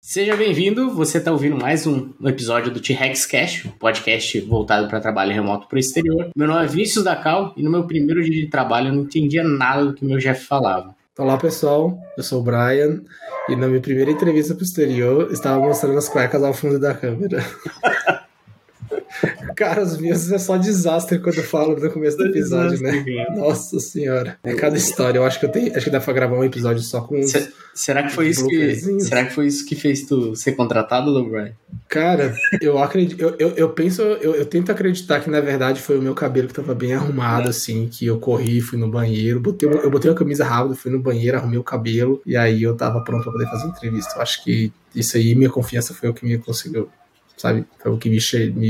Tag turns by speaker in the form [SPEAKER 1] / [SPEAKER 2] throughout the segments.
[SPEAKER 1] Seja bem-vindo, você está ouvindo mais um episódio do T-Rex Cash, um podcast voltado para trabalho remoto para o exterior. Meu nome é Vinícius Dacal e no meu primeiro dia de trabalho eu não entendia nada do que meu chefe falava.
[SPEAKER 2] Olá pessoal, eu sou o Brian e na minha primeira entrevista para o exterior estava mostrando as cuecas ao fundo da câmera. Cara, os meus é só desastre quando eu falo no começo do episódio, né? Nossa senhora. É cada história. Eu acho que eu tenho. Acho que dá pra gravar um episódio só com uns,
[SPEAKER 1] Será que foi isso que. Será que foi isso que fez tu ser contratado, do Brian?
[SPEAKER 2] Cara, eu acredito. Eu, eu, eu penso, eu, eu, tento acreditar que na verdade foi o meu cabelo que tava bem arrumado, é. assim, que eu corri, fui no banheiro, botei, eu botei uma camisa rápida, fui no banheiro, arrumei o cabelo, e aí eu tava pronto pra poder fazer entrevista. Eu acho que isso aí, minha confiança foi o que me conseguiu sabe? Foi o que me,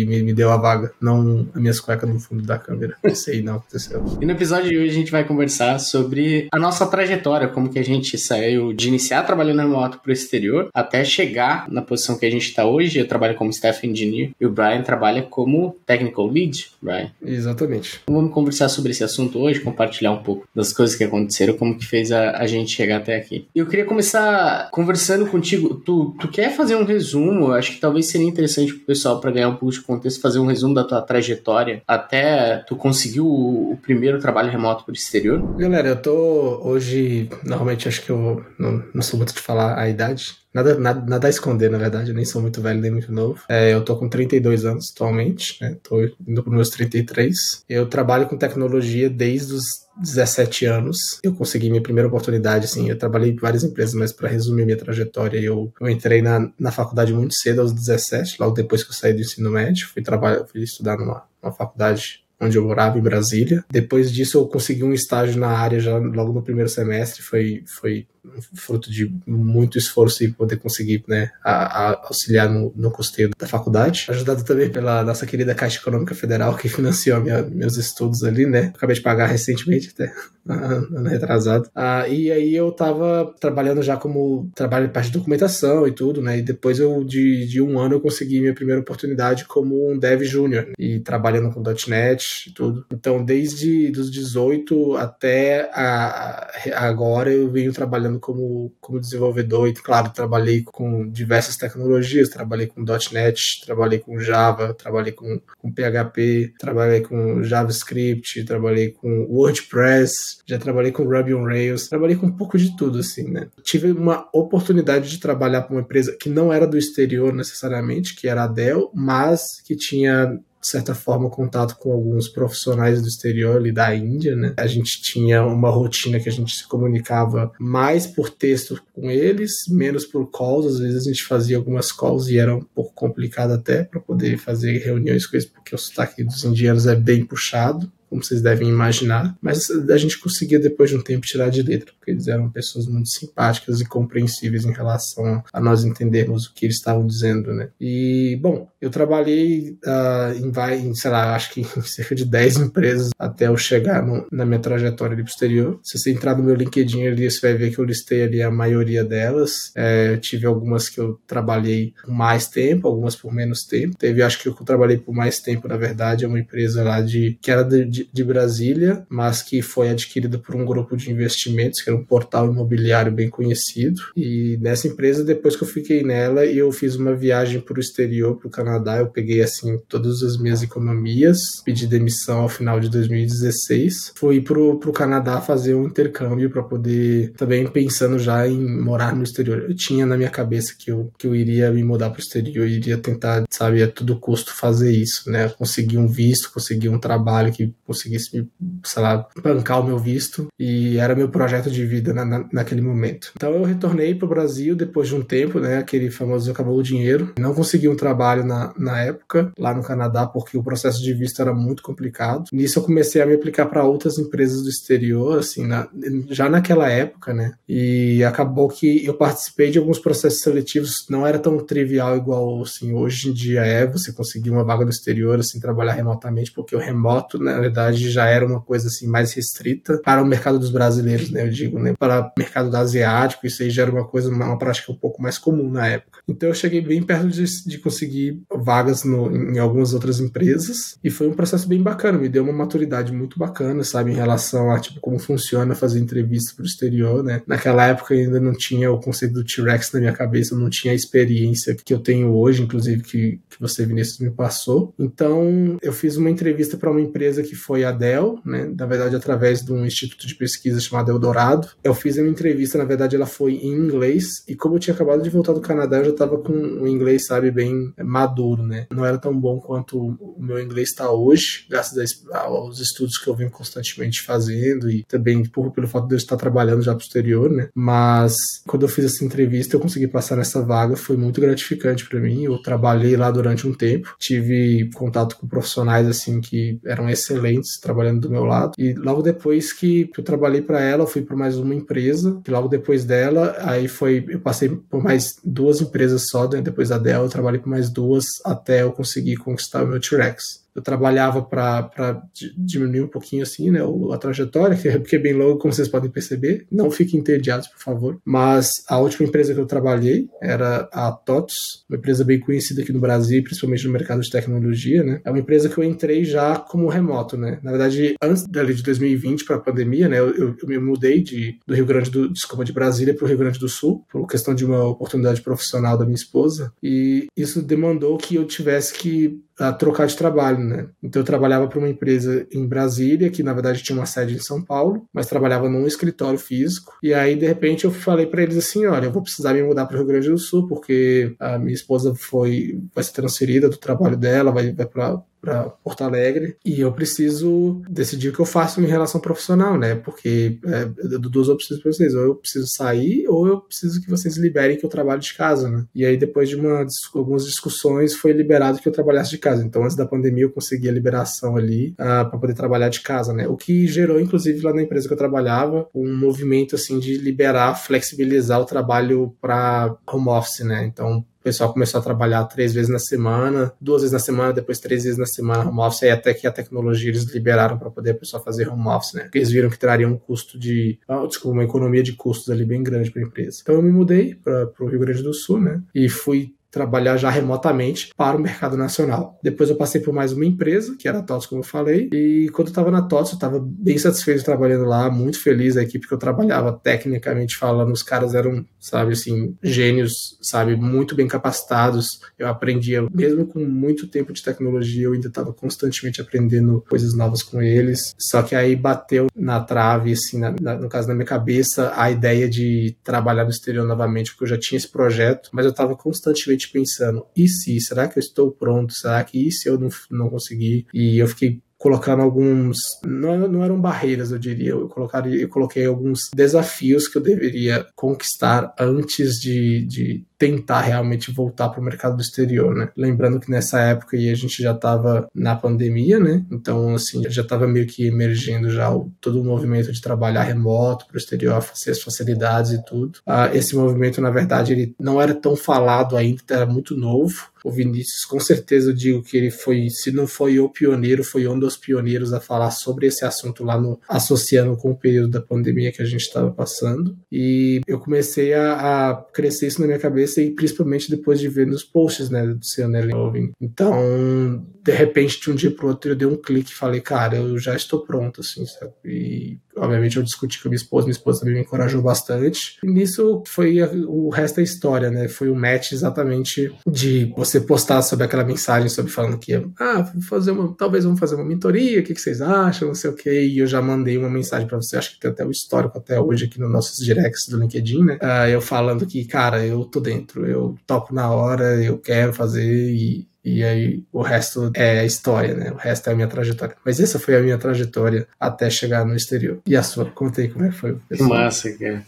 [SPEAKER 2] me, me deu a vaga, não as minhas cuecas no fundo da câmera. Isso aí não aconteceu.
[SPEAKER 1] E no episódio de hoje a gente vai conversar sobre a nossa trajetória, como que a gente saiu de iniciar trabalhando remoto para o exterior até chegar na posição que a gente está hoje. Eu trabalho como staff engineer e o Brian trabalha como technical lead, Brian.
[SPEAKER 2] Exatamente.
[SPEAKER 1] Então, vamos conversar sobre esse assunto hoje, compartilhar um pouco das coisas que aconteceram, como que fez a, a gente chegar até aqui. Eu queria começar conversando contigo. Tu, tu quer fazer um resumo? Acho que talvez seria interessante interessante pro pessoal para ganhar um pouco de contexto, fazer um resumo da tua trajetória até tu conseguir o, o primeiro trabalho remoto pro exterior?
[SPEAKER 2] Galera, eu tô hoje, normalmente acho que eu não, não sou muito de falar a idade, Nada, nada, nada a esconder, na verdade, eu nem sou muito velho nem muito novo. É, eu tô com 32 anos atualmente, né? Tô indo para meus 33. Eu trabalho com tecnologia desde os 17 anos. Eu consegui minha primeira oportunidade, assim. Eu trabalhei em várias empresas, mas para resumir minha trajetória, eu, eu entrei na, na faculdade muito cedo, aos 17, logo depois que eu saí do ensino médio. Fui, trabalhar, fui estudar numa, numa faculdade onde eu morava, em Brasília. Depois disso, eu consegui um estágio na área já logo no primeiro semestre. Foi, foi fruto de muito esforço e poder conseguir né, a, a auxiliar no, no, custeio da faculdade. Ajudado também pela nossa querida Caixa Econômica Federal, que financiou minha, meus estudos ali, né? Acabei de pagar recentemente, até ano retrasado. Ah, e aí eu tava trabalhando já como trabalho de parte de documentação e tudo, né? E depois eu, de, de um ano, eu consegui minha primeira oportunidade como um dev júnior e trabalhando com .NET e tudo. Então, desde os 18 até a, agora, eu venho trabalhando trabalhando como, como desenvolvedor e, claro, trabalhei com diversas tecnologias, trabalhei com .NET, trabalhei com Java, trabalhei com, com PHP, trabalhei com JavaScript, trabalhei com WordPress, já trabalhei com Ruby on Rails, trabalhei com um pouco de tudo, assim, né? Tive uma oportunidade de trabalhar para uma empresa que não era do exterior necessariamente, que era a Dell, mas que tinha de certa forma, contato com alguns profissionais do exterior ali da Índia, né? A gente tinha uma rotina que a gente se comunicava mais por texto com eles, menos por calls. Às vezes a gente fazia algumas calls e era um pouco complicado até para poder fazer reuniões com eles, porque o sotaque dos indianos é bem puxado como vocês devem imaginar, mas a gente conseguia depois de um tempo tirar de letra, porque eles eram pessoas muito simpáticas e compreensíveis em relação a nós entendermos o que eles estavam dizendo, né? E, bom, eu trabalhei uh, em, vai, sei lá, acho que em cerca de 10 empresas até eu chegar no, na minha trajetória ali posterior. Se você entrar no meu LinkedIn ali, você vai ver que eu listei ali a maioria delas. É, tive algumas que eu trabalhei por mais tempo, algumas por menos tempo. Teve, acho que eu trabalhei por mais tempo, na verdade, é uma empresa lá de que era de, de de, Brasília, mas que foi adquirida por um grupo de investimentos, que era um portal imobiliário bem conhecido. E nessa empresa, depois que eu fiquei nela, eu fiz uma viagem para o exterior, para o Canadá. Eu peguei assim todas as minhas economias, pedi demissão ao final de 2016. Fui para o Canadá fazer um intercâmbio para poder, também pensando já em morar no exterior. Eu tinha na minha cabeça que eu, que eu iria me mudar para o exterior, iria tentar, sabe, a todo custo fazer isso, né? Conseguir um visto, conseguir um trabalho que conseguisse, sei lá, bancar o meu visto e era meu projeto de vida na, na, naquele momento. Então eu retornei para o Brasil depois de um tempo, né? Aquele famoso acabou o dinheiro. Não consegui um trabalho na, na época lá no Canadá porque o processo de visto era muito complicado. Nisso eu comecei a me aplicar para outras empresas do exterior, assim, na, já naquela época, né? E acabou que eu participei de alguns processos seletivos, não era tão trivial igual assim hoje em dia é você conseguir uma vaga no exterior, assim, trabalhar remotamente, porque o remoto, né, na verdade verdade, já era uma coisa assim mais restrita para o mercado dos brasileiros, né? Eu digo, né? Para o mercado asiático, isso aí já era uma coisa, uma prática um pouco mais comum na época. Então eu cheguei bem perto de, de conseguir vagas no, em algumas outras empresas e foi um processo bem bacana, me deu uma maturidade muito bacana, sabe, em relação a tipo como funciona fazer entrevista para o exterior, né? Naquela época ainda não tinha o conceito do T-Rex na minha cabeça, não tinha a experiência que eu tenho hoje, inclusive que, que você Vinícius me passou. Então eu fiz uma entrevista para uma empresa que foi a Dell, né? Na verdade através de um instituto de pesquisa chamado Eldorado. Eu fiz uma entrevista, na verdade ela foi em inglês e como eu tinha acabado de voltar do Canadá, eu já estava com o inglês, sabe, bem maduro, né? Não era tão bom quanto o meu inglês está hoje, graças aos estudos que eu venho constantemente fazendo e também por, pelo fato de eu estar trabalhando já posterior, né? Mas quando eu fiz essa entrevista, eu consegui passar nessa vaga, foi muito gratificante para mim. Eu trabalhei lá durante um tempo, tive contato com profissionais assim que eram excelentes trabalhando do meu lado. E logo depois que eu trabalhei para ela, eu fui para mais uma empresa, que logo depois dela, aí foi eu passei por mais duas empresas só, né? depois da Dell, eu trabalhei por mais duas até eu conseguir conquistar o meu T-Rex eu trabalhava para diminuir um pouquinho assim, né, a trajetória, que é bem longo, como vocês podem perceber. Não fiquem entediados, por favor. Mas a última empresa que eu trabalhei era a TOTS, uma empresa bem conhecida aqui no Brasil, principalmente no mercado de tecnologia, né? É uma empresa que eu entrei já como remoto, né? Na verdade, antes de 2020 para a pandemia, né, eu, eu, eu, me mudei de, do Rio Grande do, desculpa, de Brasília para o Rio Grande do Sul, por questão de uma oportunidade profissional da minha esposa, e isso demandou que eu tivesse que a trocar de trabalho, né? Então eu trabalhava para uma empresa em Brasília, que na verdade tinha uma sede em São Paulo, mas trabalhava num escritório físico. E aí de repente eu falei para eles assim, olha, eu vou precisar me mudar para o Rio Grande do Sul porque a minha esposa foi vai ser transferida do trabalho dela, vai, vai para para Porto Alegre e eu preciso decidir o que eu faço em relação profissional, né? Porque é, eu duas opções para vocês: ou eu preciso sair, ou eu preciso que vocês liberem que eu trabalho de casa, né? E aí, depois de uma, algumas discussões, foi liberado que eu trabalhasse de casa. Então, antes da pandemia, eu consegui a liberação ali uh, ah, para poder trabalhar de casa, né? O que gerou, inclusive, lá na empresa que eu trabalhava, um movimento assim de liberar, flexibilizar o trabalho para home office, né? Então, pessoal começou a trabalhar três vezes na semana, duas vezes na semana, depois três vezes na semana home office, e até que a tecnologia eles liberaram para poder a pessoa fazer home office, né? Porque eles viram que traria um custo de, oh, desculpa, uma economia de custos ali bem grande para a empresa. Então eu me mudei para o Rio Grande do Sul, né? E fui trabalhar já remotamente para o mercado nacional. Depois eu passei por mais uma empresa, que era a TOTS, como eu falei, e quando eu estava na TOTS, eu estava bem satisfeito trabalhando lá, muito feliz, a equipe que eu trabalhava, tecnicamente falando, os caras eram, sabe, assim, gênios, sabe, muito bem capacitados, eu aprendia, mesmo com muito tempo de tecnologia, eu ainda estava constantemente aprendendo coisas novas com eles, só que aí bateu na trave, assim, na, na, no caso, na minha cabeça, a ideia de trabalhar no exterior novamente, porque eu já tinha esse projeto, mas eu estava constantemente pensando, e se? Será que eu estou pronto? Será que e se eu não, não conseguir? E eu fiquei colocando alguns não, não eram barreiras eu diria eu colocaria eu coloquei alguns desafios que eu deveria conquistar antes de, de tentar realmente voltar para o mercado do exterior, né? Lembrando que nessa época aí a gente já estava na pandemia, né? Então, assim, já estava meio que emergindo já o, todo o movimento de trabalhar remoto para o exterior, as facilidades e tudo. Ah, esse movimento, na verdade, ele não era tão falado ainda, era muito novo. O Vinícius, com certeza, eu digo que ele foi, se não foi o pioneiro, foi um dos pioneiros a falar sobre esse assunto lá no associando com o período da pandemia que a gente estava passando. E eu comecei a, a crescer isso na minha cabeça e principalmente depois de ver nos posts, né, do seu Nelly. Então, de repente, de um dia pro outro, eu dei um clique e falei, cara, eu já estou pronto, assim, sabe? E, obviamente, eu discuti com a minha esposa, minha esposa também me encorajou bastante. E nisso foi a, o resto da história, né? Foi o match exatamente de você postar sobre aquela mensagem, sobre falando que, ah, vou fazer uma, talvez vamos fazer uma mentoria, o que, que vocês acham, não sei o quê. E eu já mandei uma mensagem para você, acho que tem até o histórico até hoje aqui nos nossos directs do LinkedIn, né? Uh, eu falando que, cara, eu tô dentro, eu toco na hora, eu quero fazer e e aí o resto é história, né? O resto é a minha trajetória. Mas essa foi a minha trajetória até chegar no exterior. E a sua? Conta aí como é que foi.
[SPEAKER 1] Que massa, cara.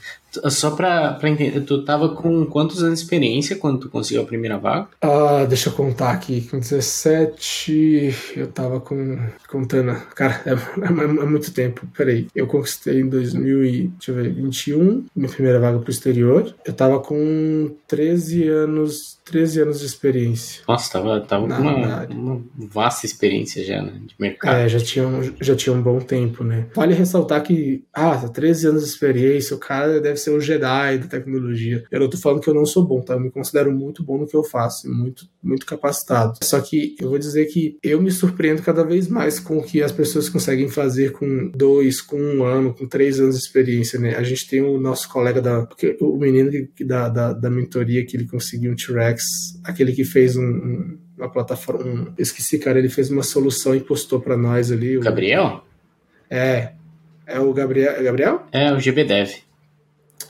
[SPEAKER 1] Só pra, pra entender, tu tava com quantos anos de experiência quando tu conseguiu a primeira vaga?
[SPEAKER 2] Ah, deixa eu contar aqui. Com 17, eu tava com. Contando. Cara, é, é, é muito tempo. Peraí. Eu conquistei em 2021, minha primeira vaga pro exterior. Eu tava com 13 anos 13 anos de experiência.
[SPEAKER 1] Nossa, tava, tava com uma, uma, vasta experiência já, né? De mercado.
[SPEAKER 2] É, já tinha, um, já tinha um bom tempo, né? Vale ressaltar que, ah, 13 anos de experiência, o cara deve ser o Jedi da tecnologia. Eu não tô falando que eu não sou bom, tá? Eu me considero muito bom no que eu faço, muito, muito capacitado. Só que eu vou dizer que eu me surpreendo cada vez mais com o que as pessoas conseguem fazer com dois, com um ano, com três anos de experiência, né? A gente tem o nosso colega da. O menino que, da, da, da mentoria que ele conseguiu um T-Rex aquele que fez um, um, uma plataforma. Um, esqueci, cara, ele fez uma solução e postou para nós ali.
[SPEAKER 1] O Gabriel?
[SPEAKER 2] É. É o Gabriel. Gabriel?
[SPEAKER 1] É, o GBDev.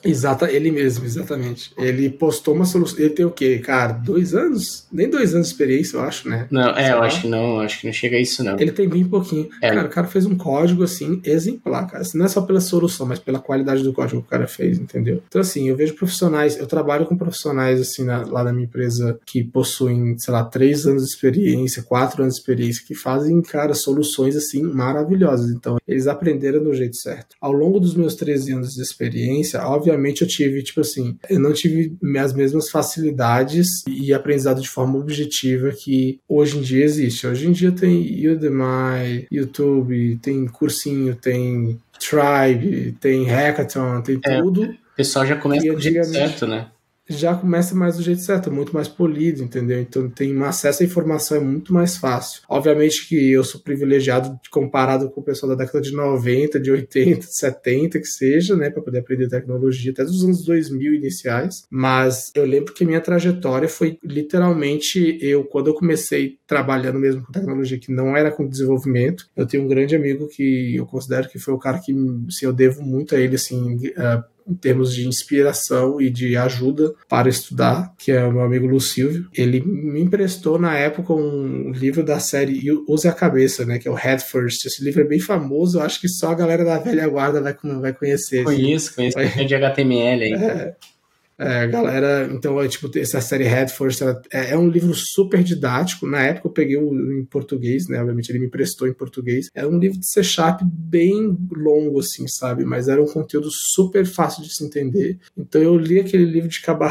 [SPEAKER 2] Exata, ele mesmo, exatamente. Ele postou uma solução. Ele tem o quê, cara? Dois anos? Nem dois anos de experiência, eu acho, né?
[SPEAKER 1] Não, é, Sei eu lá. acho que não, acho que não chega a isso, não.
[SPEAKER 2] Ele tem bem pouquinho. É. Cara, o cara fez um código assim, exemplar, cara. Assim, não é só pela solução, mas pela qualidade do código que o cara fez, entendeu? Então, assim, eu vejo profissionais, eu trabalho com profissionais, assim, na, lá na minha empresa que possuem, sei lá, três anos de experiência, quatro anos de experiência, que fazem, cara, soluções assim maravilhosas. Então, eles aprenderam do jeito certo. Ao longo dos meus 13 anos de experiência, obviamente, obviamente eu tive, tipo assim, eu não tive as mesmas facilidades e aprendizado de forma objetiva que hoje em dia existe. Hoje em dia tem Udemy, YouTube, tem cursinho, tem Tribe, tem Hackathon, tem é, tudo. O
[SPEAKER 1] pessoal já começa do jeito certo, né?
[SPEAKER 2] Já começa mais do jeito certo, muito mais polido, entendeu? Então tem um acesso à informação é muito mais fácil. Obviamente que eu sou privilegiado comparado com o pessoal da década de 90, de 80, 70, que seja, né, para poder aprender tecnologia até dos anos 2000 iniciais, mas eu lembro que minha trajetória foi literalmente eu quando eu comecei trabalhando mesmo com tecnologia que não era com desenvolvimento, eu tenho um grande amigo que eu considero que foi o cara que assim, eu devo muito a ele assim, uh, em termos de inspiração e de ajuda para estudar, que é o meu amigo Lu Silvio. Ele me emprestou na época um livro da série Use a Cabeça, né, que é o Head First. Esse livro é bem famoso, eu acho que só a galera da velha guarda vai, vai conhecer.
[SPEAKER 1] Conheço, conheço é de HTML aí.
[SPEAKER 2] É. É, galera, então, é, tipo, essa série Red Force é, é, um livro super didático. Na época eu peguei o, em português, né? Obviamente ele me emprestou em português. Era um livro de C Sharp bem longo, assim, sabe? Mas era um conteúdo super fácil de se entender. Então eu li aquele livro de cabo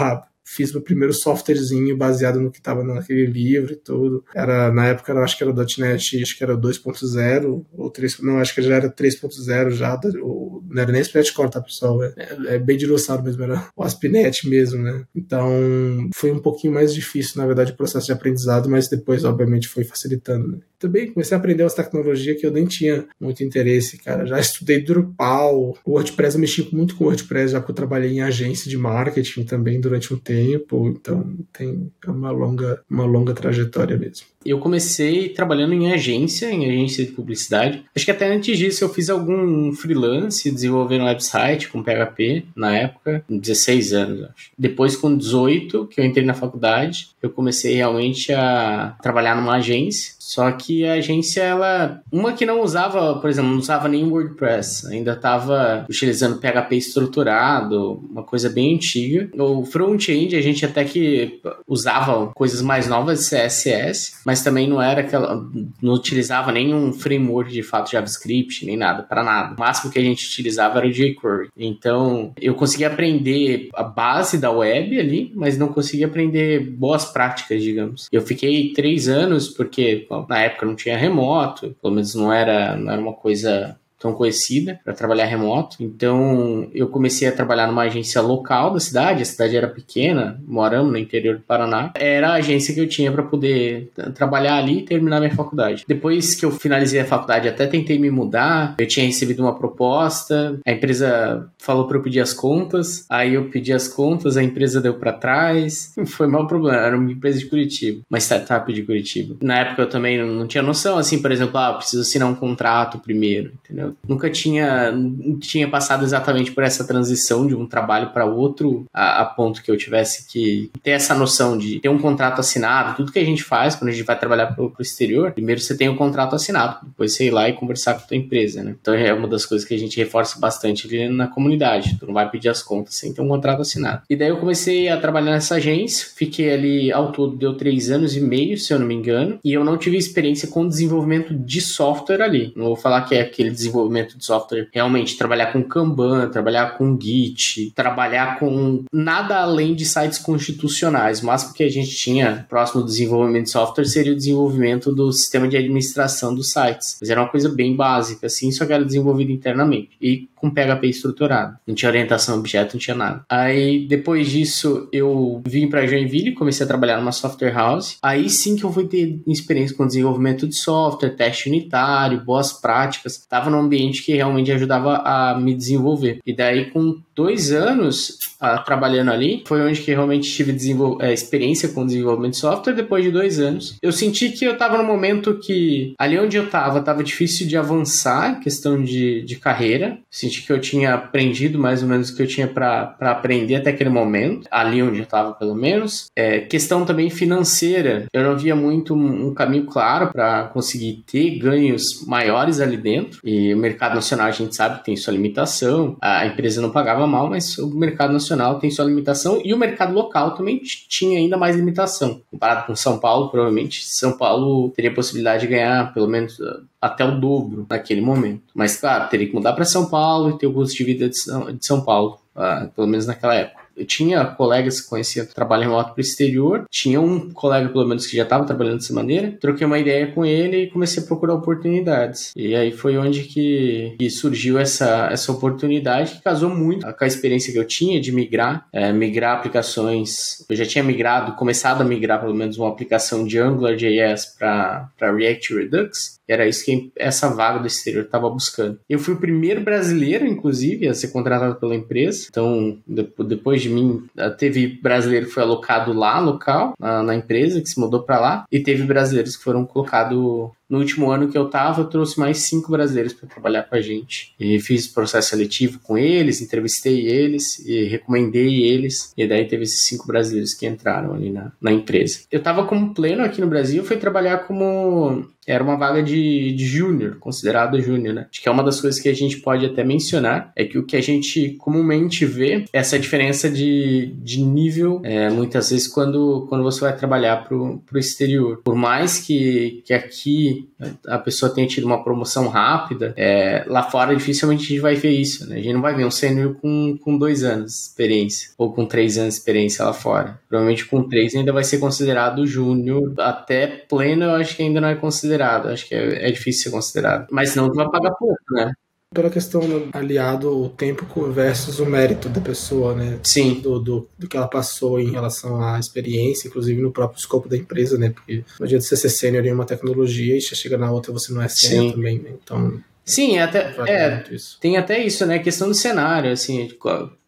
[SPEAKER 2] fiz meu primeiro softwarezinho baseado no que estava naquele livro e tudo. Era, na época, eu acho que era o .NET, acho que era 2.0 ou 3, não, acho que já era 3.0 já, não era nem ASP.NET Core, tá, pessoal? É, é, bem dinossauro mesmo, era o ASP.NET mesmo, né? Então, foi um pouquinho mais difícil, na verdade, o processo de aprendizado, mas depois, obviamente, foi facilitando, né? Também comecei a aprender umas tecnologias que eu nem tinha muito interesse, cara. Já estudei Drupal, WordPress, eu mexi muito com WordPress, já que eu trabalhei em agência de marketing também durante um tempo, então tem uma longa, uma longa trajetória mesmo.
[SPEAKER 1] Eu comecei trabalhando em agência, em agência de publicidade. Acho que até antes disso eu fiz algum freelance, desenvolvendo um website com PHP, na época, 16 anos, acho. Depois, com 18, que eu entrei na faculdade, eu comecei realmente a trabalhar numa agência só que a agência, ela. Uma que não usava, por exemplo, não usava nem WordPress, ainda estava utilizando PHP estruturado, uma coisa bem antiga. O front-end, a gente até que usava coisas mais novas, CSS, mas também não era aquela. Não utilizava nenhum framework de fato JavaScript, nem nada, para nada. O máximo que a gente utilizava era o jQuery. Então, eu consegui aprender a base da web ali, mas não consegui aprender boas práticas, digamos. Eu fiquei três anos, porque na época não tinha remoto, pelo menos não era, não era uma coisa tão conhecida para trabalhar remoto. Então eu comecei a trabalhar numa agência local da cidade, a cidade era pequena, moramos no interior do Paraná. Era a agência que eu tinha para poder trabalhar ali e terminar minha faculdade. Depois que eu finalizei a faculdade, até tentei me mudar. Eu tinha recebido uma proposta, a empresa falou para eu pedir as contas, aí eu pedi as contas, a empresa deu para trás. Foi mal problema, era uma empresa de Curitiba, uma startup de Curitiba. Na época eu também não tinha noção, assim, por exemplo, ah, preciso assinar um contrato primeiro, entendeu? Nunca, tinha, tinha passado exatamente por essa transição de um trabalho para outro, a, a, ponto que eu tivesse que ter essa noção de ter um contrato assinado. Tudo que a gente faz quando a gente vai trabalhar para o exterior, primeiro você tem o um contrato assinado, depois você ir lá e conversar com a tua empresa, né? Então é uma das coisas que a gente reforça bastante ali na comunidade. Tu não vai pedir as contas sem ter um contrato assinado. E daí eu comecei a trabalhar nessa agência, fiquei ali ao todo deu três anos e meio, se eu não me engano, e eu não tive experiência com desenvolvimento de software ali. Não vou falar que é aquele desenvolvimento de software realmente trabalhar com Kanban, trabalhar com Git, trabalhar com nada além de sites constitucionais. O máximo que a gente tinha próximo do desenvolvimento de software seria o desenvolvimento do sistema de administração dos sites. Mas era uma coisa bem básica, assim, só que era desenvolvido internamente. E com PHP estruturado. Não tinha orientação objeto, não tinha nada. Aí, depois disso, eu vim para Joinville, comecei a trabalhar numa software house. Aí sim que eu fui ter experiência com desenvolvimento de software, teste unitário, boas práticas. Tava ambiente que realmente ajudava a me desenvolver. E daí, com dois anos uh, trabalhando ali, foi onde que realmente tive uh, experiência com desenvolvimento de software. Depois de dois anos, eu senti que eu tava no momento que ali onde eu tava, tava difícil de avançar em questão de, de carreira. Senti que eu tinha aprendido mais ou menos o que eu tinha para aprender até aquele momento, ali onde eu tava pelo menos. É, questão também financeira, eu não via muito um, um caminho claro para conseguir ter ganhos maiores ali dentro. E o mercado nacional a gente sabe que tem sua limitação, a empresa não pagava mal, mas o mercado nacional tem sua limitação e o mercado local também tinha ainda mais limitação. Comparado com São Paulo, provavelmente São Paulo teria possibilidade de ganhar pelo menos uh, até o dobro naquele momento. Mas claro, teria que mudar para São Paulo e ter o custo de vida de São, Paulo, uh, pelo menos naquela época eu tinha colegas que conheciam trabalho remoto para o exterior, tinha um colega, pelo menos, que já estava trabalhando dessa maneira, troquei uma ideia com ele e comecei a procurar oportunidades. E aí foi onde que, que surgiu essa, essa oportunidade que casou muito com a experiência que eu tinha de migrar, é, migrar aplicações. Eu já tinha migrado, começado a migrar pelo menos uma aplicação de AngularJS para React Redux, era isso que essa vaga do exterior estava buscando. Eu fui o primeiro brasileiro, inclusive, a ser contratado pela empresa. Então, depois de mim, teve brasileiro que foi alocado lá, local, na, na empresa, que se mudou para lá. E teve brasileiros que foram colocados no último ano que eu tava, eu trouxe mais cinco brasileiros para trabalhar com a gente. E fiz processo seletivo com eles, entrevistei eles e recomendei eles. E daí teve esses cinco brasileiros que entraram ali na, na empresa. Eu tava como pleno aqui no Brasil, fui trabalhar como era uma vaga de, de júnior, considerado júnior, né? Acho que é uma das coisas que a gente pode até mencionar, é que o que a gente comumente vê é essa diferença de, de nível, é, muitas vezes, quando, quando você vai trabalhar pro, pro exterior. Por mais que, que aqui a pessoa tenha tido uma promoção rápida, é, lá fora dificilmente a gente vai ver isso, né? A gente não vai ver um sênior com, com dois anos de experiência, ou com três anos de experiência lá fora. Provavelmente com três ainda vai ser considerado júnior, até pleno eu acho que ainda não é considerado, acho que é, é difícil ser considerado. Mas não vai pagar pouco, né?
[SPEAKER 2] Pela questão aliado o tempo versus o mérito da pessoa, né?
[SPEAKER 1] Sim.
[SPEAKER 2] Do, do, do, que ela passou em relação à experiência, inclusive no próprio escopo da empresa, né? Porque não adianta você ser sênior em uma tecnologia e chega na outra você não é sênior também, né? Então.
[SPEAKER 1] Sim, até, é, tem até isso, né? Questão do cenário, assim,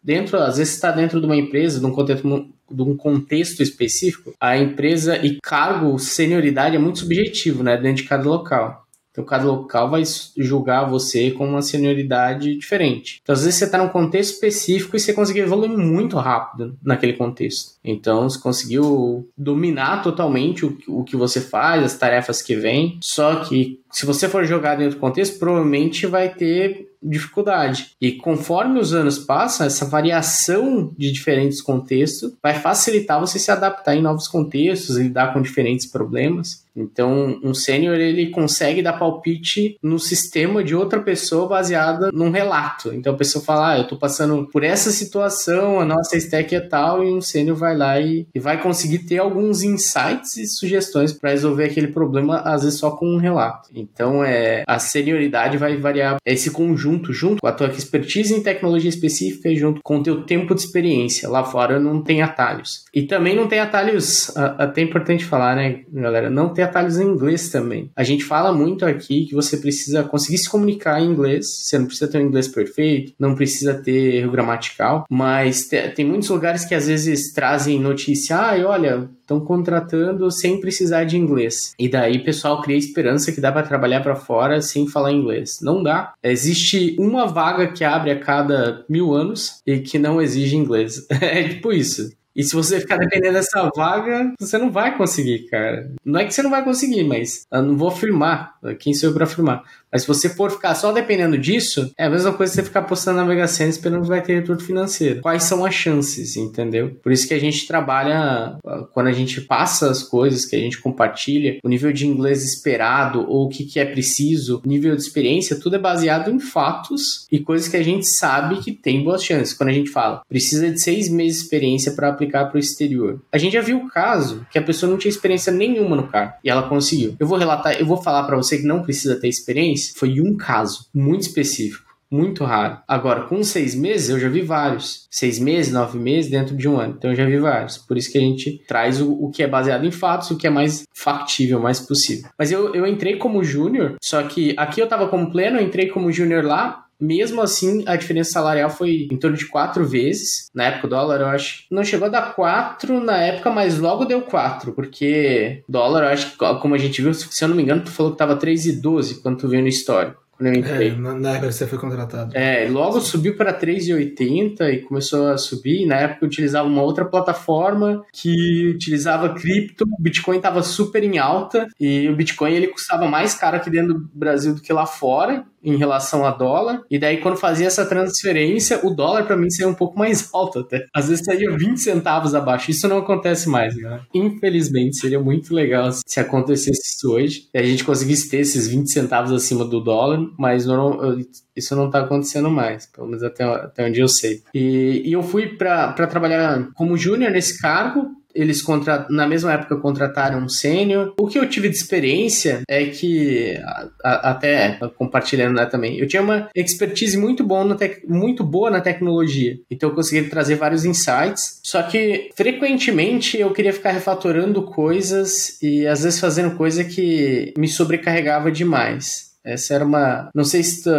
[SPEAKER 1] dentro, às vezes está dentro de uma empresa, de um contexto, de um contexto específico, a empresa e cargo, senioridade é muito subjetivo, né? Dentro de cada local. Então, cada local vai julgar você com uma senioridade diferente. Então, às vezes você está num contexto específico e você conseguiu evoluir muito rápido naquele contexto. Então, você conseguiu dominar totalmente o, o que você faz, as tarefas que vêm. Só que, se você for jogar dentro do contexto, provavelmente vai ter dificuldade. E conforme os anos passam, essa variação de diferentes contextos vai facilitar você se adaptar em novos contextos, lidar com diferentes problemas. Então, um sênior ele consegue dar palpite no sistema de outra pessoa baseada num relato. Então, a pessoa fala: ah, eu tô passando por essa situação, a nossa stack é tal, e um sênior vai lá e, e vai conseguir ter alguns insights e sugestões para resolver aquele problema, às vezes só com um relato. Então, é, a senioridade vai variar esse conjunto, junto com a tua expertise em tecnologia específica e junto com o teu tempo de experiência. Lá fora não tem atalhos. E também não tem atalhos, até é importante falar, né, galera? Não tem atalhos em inglês também. A gente fala muito aqui que você precisa conseguir se comunicar em inglês, você não precisa ter um inglês perfeito, não precisa ter erro gramatical, mas tem muitos lugares que às vezes trazem notícia, ah, olha, estão contratando sem precisar de inglês. E daí pessoal cria esperança que dá para trabalhar para fora sem falar inglês. Não dá. Existe uma vaga que abre a cada mil anos e que não exige inglês. é tipo isso. E se você ficar dependendo dessa vaga, você não vai conseguir, cara. Não é que você não vai conseguir, mas eu não vou afirmar. Quem sou eu para afirmar? Mas se você for ficar só dependendo disso, é a mesma coisa que você ficar postando na Mega Sena esperando que vai ter retorno financeiro. Quais são as chances, entendeu? Por isso que a gente trabalha, quando a gente passa as coisas, que a gente compartilha, o nível de inglês esperado ou o que, que é preciso, o nível de experiência, tudo é baseado em fatos e coisas que a gente sabe que tem boas chances. Quando a gente fala, precisa de seis meses de experiência para aplicar para o exterior. A gente já viu o caso que a pessoa não tinha experiência nenhuma no carro e ela conseguiu. Eu vou relatar, eu vou falar para você que não precisa ter experiência foi um caso muito específico muito raro. Agora, com seis meses, eu já vi vários. Seis meses, nove meses dentro de um ano. Então, eu já vi vários. Por isso que a gente traz o, o que é baseado em fatos, o que é mais factível, mais possível. Mas eu, eu entrei como júnior, só que aqui eu tava como pleno, eu entrei como júnior lá, mesmo assim, a diferença salarial foi em torno de quatro vezes. Na época, o dólar, eu acho. Não chegou a dar quatro na época, mas logo deu quatro. Porque dólar, eu acho que, como a gente viu, se eu não me engano, tu falou que tava 3,12 quando tu veio no histórico.
[SPEAKER 2] É, na, época que você foi contratado.
[SPEAKER 1] É, logo subiu para 3,80 e começou a subir. Na época eu utilizava uma outra plataforma que utilizava cripto, o Bitcoin estava super em alta e o Bitcoin ele custava mais caro aqui dentro do Brasil do que lá fora em relação a dólar. E daí, quando fazia essa transferência, o dólar para mim saía um pouco mais alto até. Às vezes saía 20 centavos abaixo. Isso não acontece mais, galera. Infelizmente, seria muito legal se acontecesse isso hoje. E a gente conseguisse ter esses 20 centavos acima do dólar, mas não, isso não tá acontecendo mais, pelo menos até, até onde eu sei. E, e eu fui para trabalhar como júnior nesse cargo, eles na mesma época contrataram um sênior. O que eu tive de experiência é que, a, a, até compartilhando né, também, eu tinha uma expertise muito, tec... muito boa na tecnologia. Então eu consegui trazer vários insights. Só que frequentemente eu queria ficar refatorando coisas e às vezes fazendo coisa que me sobrecarregava demais. Essa era uma. Não sei se tu,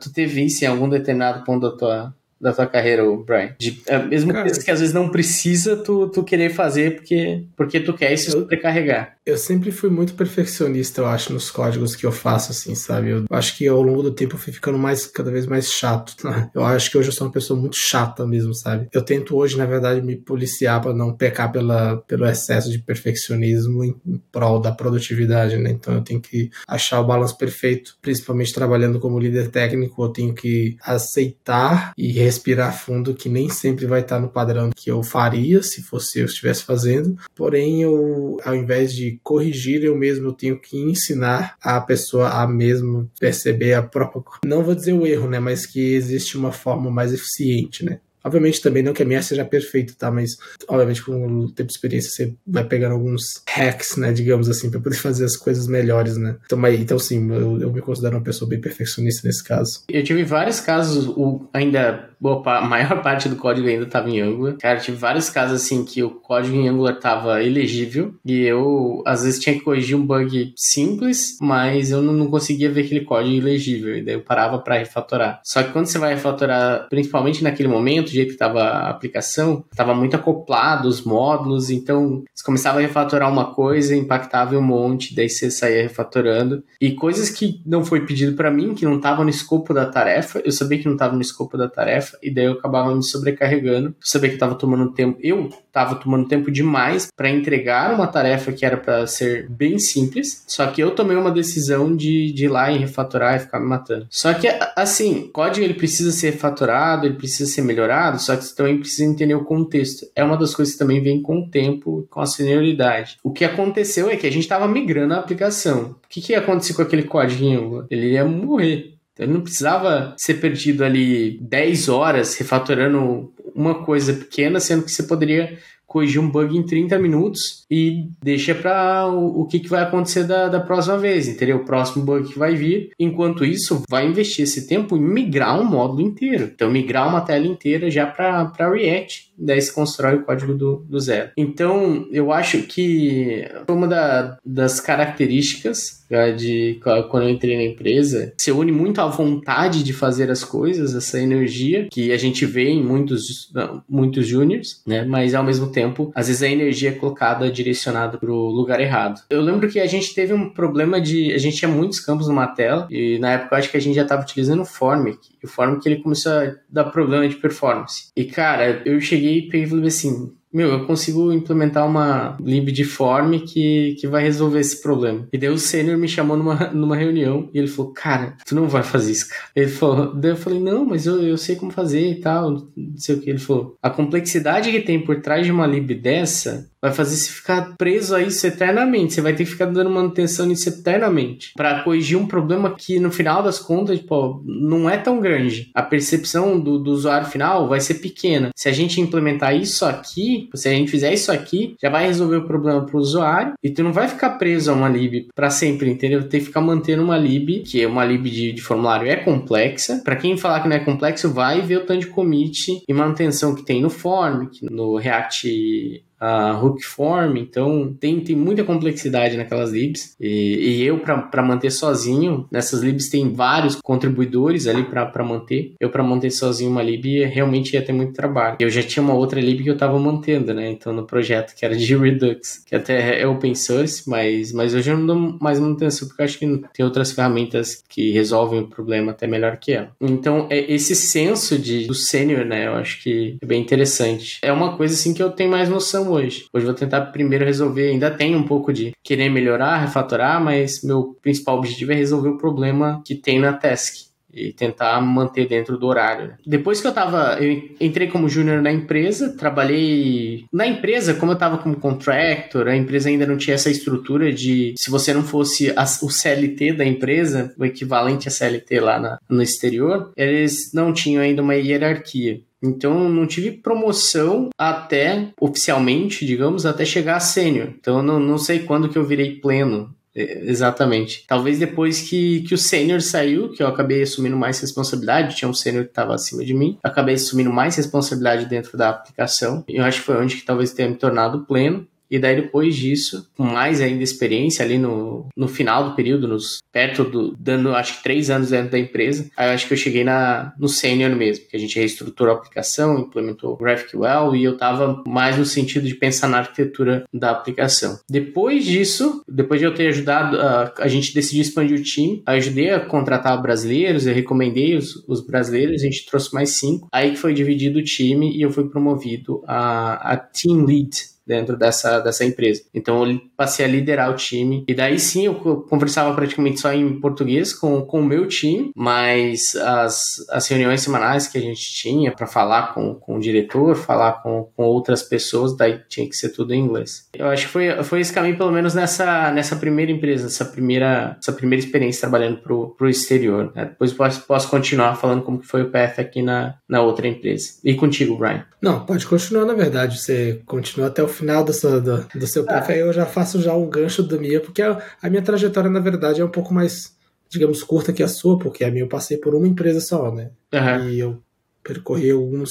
[SPEAKER 1] tu teve isso em algum determinado ponto da tua, da tua carreira, Brian? De, é, mesmo Cara, coisa que às vezes não precisa tu, tu querer fazer porque, porque tu quer se sobrecarregar.
[SPEAKER 2] Eu sempre fui muito perfeccionista, eu acho, nos códigos que eu faço, assim, sabe? Eu acho que ao longo do tempo eu fui ficando mais, cada vez mais chato. Né? Eu acho que hoje eu sou uma pessoa muito chata mesmo, sabe? Eu tento hoje, na verdade, me policiar para não pecar pela, pelo excesso de perfeccionismo em, em prol da produtividade, né? Então eu tenho que achar o balanço perfeito, principalmente trabalhando como líder técnico, eu tenho que aceitar e respirar fundo, que nem sempre vai estar no padrão que eu faria se fosse eu estivesse fazendo. Porém, eu, ao invés de corrigir, eu mesmo tenho que ensinar a pessoa a mesmo perceber a própria. Não vou dizer o erro, né? Mas que existe uma forma mais eficiente, né? Obviamente também não que a minha seja perfeita, tá? Mas obviamente com o tempo de experiência você vai pegando alguns hacks, né? Digamos assim, para poder fazer as coisas melhores, né? Então, mas, então sim, eu, eu me considero uma pessoa bem perfeccionista nesse caso.
[SPEAKER 1] Eu tive vários casos, o, ainda a maior parte do código ainda estava em Angular. Cara, tive vários casos assim que o código em Angular estava elegível e eu às vezes tinha que corrigir um bug simples, mas eu não, não conseguia ver aquele código ilegível e daí eu parava para refatorar. Só que quando você vai refatorar, principalmente naquele momento, do jeito que estava a aplicação, estava muito acoplado os módulos, então você começava a refatorar uma coisa, impactava um monte, daí você saía refatorando e coisas que não foi pedido para mim, que não estavam no escopo da tarefa, eu sabia que não estava no escopo da tarefa e daí eu acabava me sobrecarregando. Eu sabia que estava tomando tempo, eu estava tomando tempo demais para entregar uma tarefa que era para ser bem simples, só que eu tomei uma decisão de, de ir lá e refatorar e ficar me matando. Só que assim, código ele precisa ser refatorado, ele precisa ser melhorado, só que você também precisa entender o contexto. É uma das coisas que também vem com o tempo, com a senioridade. O que aconteceu é que a gente estava migrando a aplicação. O que, que ia acontecer com aquele código? Ele ia morrer. Ele não precisava ser perdido ali 10 horas refatorando uma coisa pequena, sendo que você poderia corrigir um bug em 30 minutos e deixa para o, o, que, que vai acontecer da, da próxima vez, entendeu? O próximo bug que vai vir. Enquanto isso, vai investir esse tempo em migrar um módulo inteiro. Então, migrar uma tela inteira já para React daí se constrói o código do, do zero. Então, eu acho que uma da, das características né, de quando eu entrei na empresa, se une muito à vontade de fazer as coisas, essa energia que a gente vê em muitos, muitos júniors, né? Mas ao mesmo tempo, às vezes a energia é colocada direcionada para o lugar errado. Eu lembro que a gente teve um problema de. A gente tinha muitos campos numa tela, e na época eu acho que a gente já estava utilizando o Formic. O Formic ele começou a dar problema de performance. E cara, eu cheguei e falei assim: meu, eu consigo implementar uma lib de form que, que vai resolver esse problema. E daí o sênior me chamou numa, numa reunião e ele falou, cara, tu não vai fazer isso, cara. Ele falou, daí eu falei, não, mas eu, eu sei como fazer e tal, não sei o que. Ele falou, a complexidade que tem por trás de uma lib dessa vai fazer você ficar preso a isso eternamente. Você vai ter que ficar dando manutenção nisso eternamente para corrigir um problema que no final das contas, pô, não é tão grande. A percepção do, do usuário final vai ser pequena. Se a gente implementar isso aqui, se a gente fizer isso aqui, já vai resolver o problema para o usuário e tu não vai ficar preso a uma lib para sempre, entendeu? Tem que ficar mantendo uma lib, que é uma lib de, de formulário é complexa. Para quem falar que não é complexo, vai ver o tanto de commit e manutenção que tem no form, no React a hook form, então tem, tem muita complexidade naquelas libs. E, e eu, para manter sozinho, nessas libs tem vários contribuidores ali para manter. Eu, para manter sozinho uma lib, realmente ia ter muito trabalho. Eu já tinha uma outra lib que eu estava mantendo, né? Então, no projeto que era de Redux, que até é open source, mas, mas hoje eu não dou mais manutenção, porque eu acho que tem outras ferramentas que resolvem o problema até melhor que ela. Então, é esse senso de, do sênior, né? Eu acho que é bem interessante. É uma coisa assim que eu tenho mais noção hoje. Hoje vou tentar primeiro resolver, ainda tem um pouco de querer melhorar, refatorar, mas meu principal objetivo é resolver o problema que tem na task e tentar manter dentro do horário. Né? Depois que eu tava, eu entrei como júnior na empresa, trabalhei na empresa, como eu tava como contractor, a empresa ainda não tinha essa estrutura de se você não fosse a, o CLT da empresa, o equivalente a CLT lá na, no exterior, eles não tinham ainda uma hierarquia. Então não tive promoção até oficialmente, digamos, até chegar a sênior. Então não, não sei quando que eu virei pleno. É, exatamente. Talvez depois que, que o sênior saiu, que eu acabei assumindo mais responsabilidade, tinha um sênior que estava acima de mim, acabei assumindo mais responsabilidade dentro da aplicação. Eu acho que foi onde que talvez tenha me tornado pleno. E daí, depois disso, com mais ainda experiência ali no, no final do período, nos, perto do, dando acho que três anos dentro da empresa, aí eu acho que eu cheguei na, no sênior mesmo, que a gente reestruturou a aplicação, implementou GraphQL e eu tava mais no sentido de pensar na arquitetura da aplicação. Depois disso, depois de eu ter ajudado, a, a gente decidiu expandir o time, eu ajudei a contratar brasileiros, eu recomendei os, os brasileiros, a gente trouxe mais cinco, aí que foi dividido o time e eu fui promovido a, a Team Lead dentro dessa, dessa empresa. Então eu passei a liderar o time. E daí sim eu conversava praticamente só em português com, com o meu time, mas as, as reuniões semanais que a gente tinha para falar com, com o diretor, falar com, com outras pessoas, daí tinha que ser tudo em inglês. Eu acho que foi, foi esse caminho, pelo menos nessa, nessa primeira empresa, essa primeira, essa primeira experiência trabalhando pro, pro exterior. Né? Depois posso, posso continuar falando como que foi o path aqui na, na outra empresa. E contigo, Brian?
[SPEAKER 2] Não, pode continuar, na verdade. Você continua até o final do seu, do, do seu ah. aí eu já faço já um gancho da minha, porque a, a, minha trajetória, na verdade, é um pouco mais, digamos, curta que a sua, porque a minha eu passei por uma empresa só, né? Uhum. E eu percorri alguns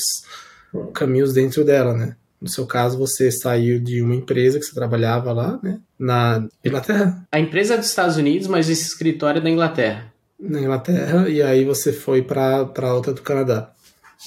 [SPEAKER 2] caminhos dentro dela, né? No seu caso, você saiu de uma empresa que você trabalhava lá, né? Na Inglaterra?
[SPEAKER 1] A empresa é dos Estados Unidos, mas esse escritório é da Inglaterra.
[SPEAKER 2] Na Inglaterra, e aí você foi para outra do Canadá.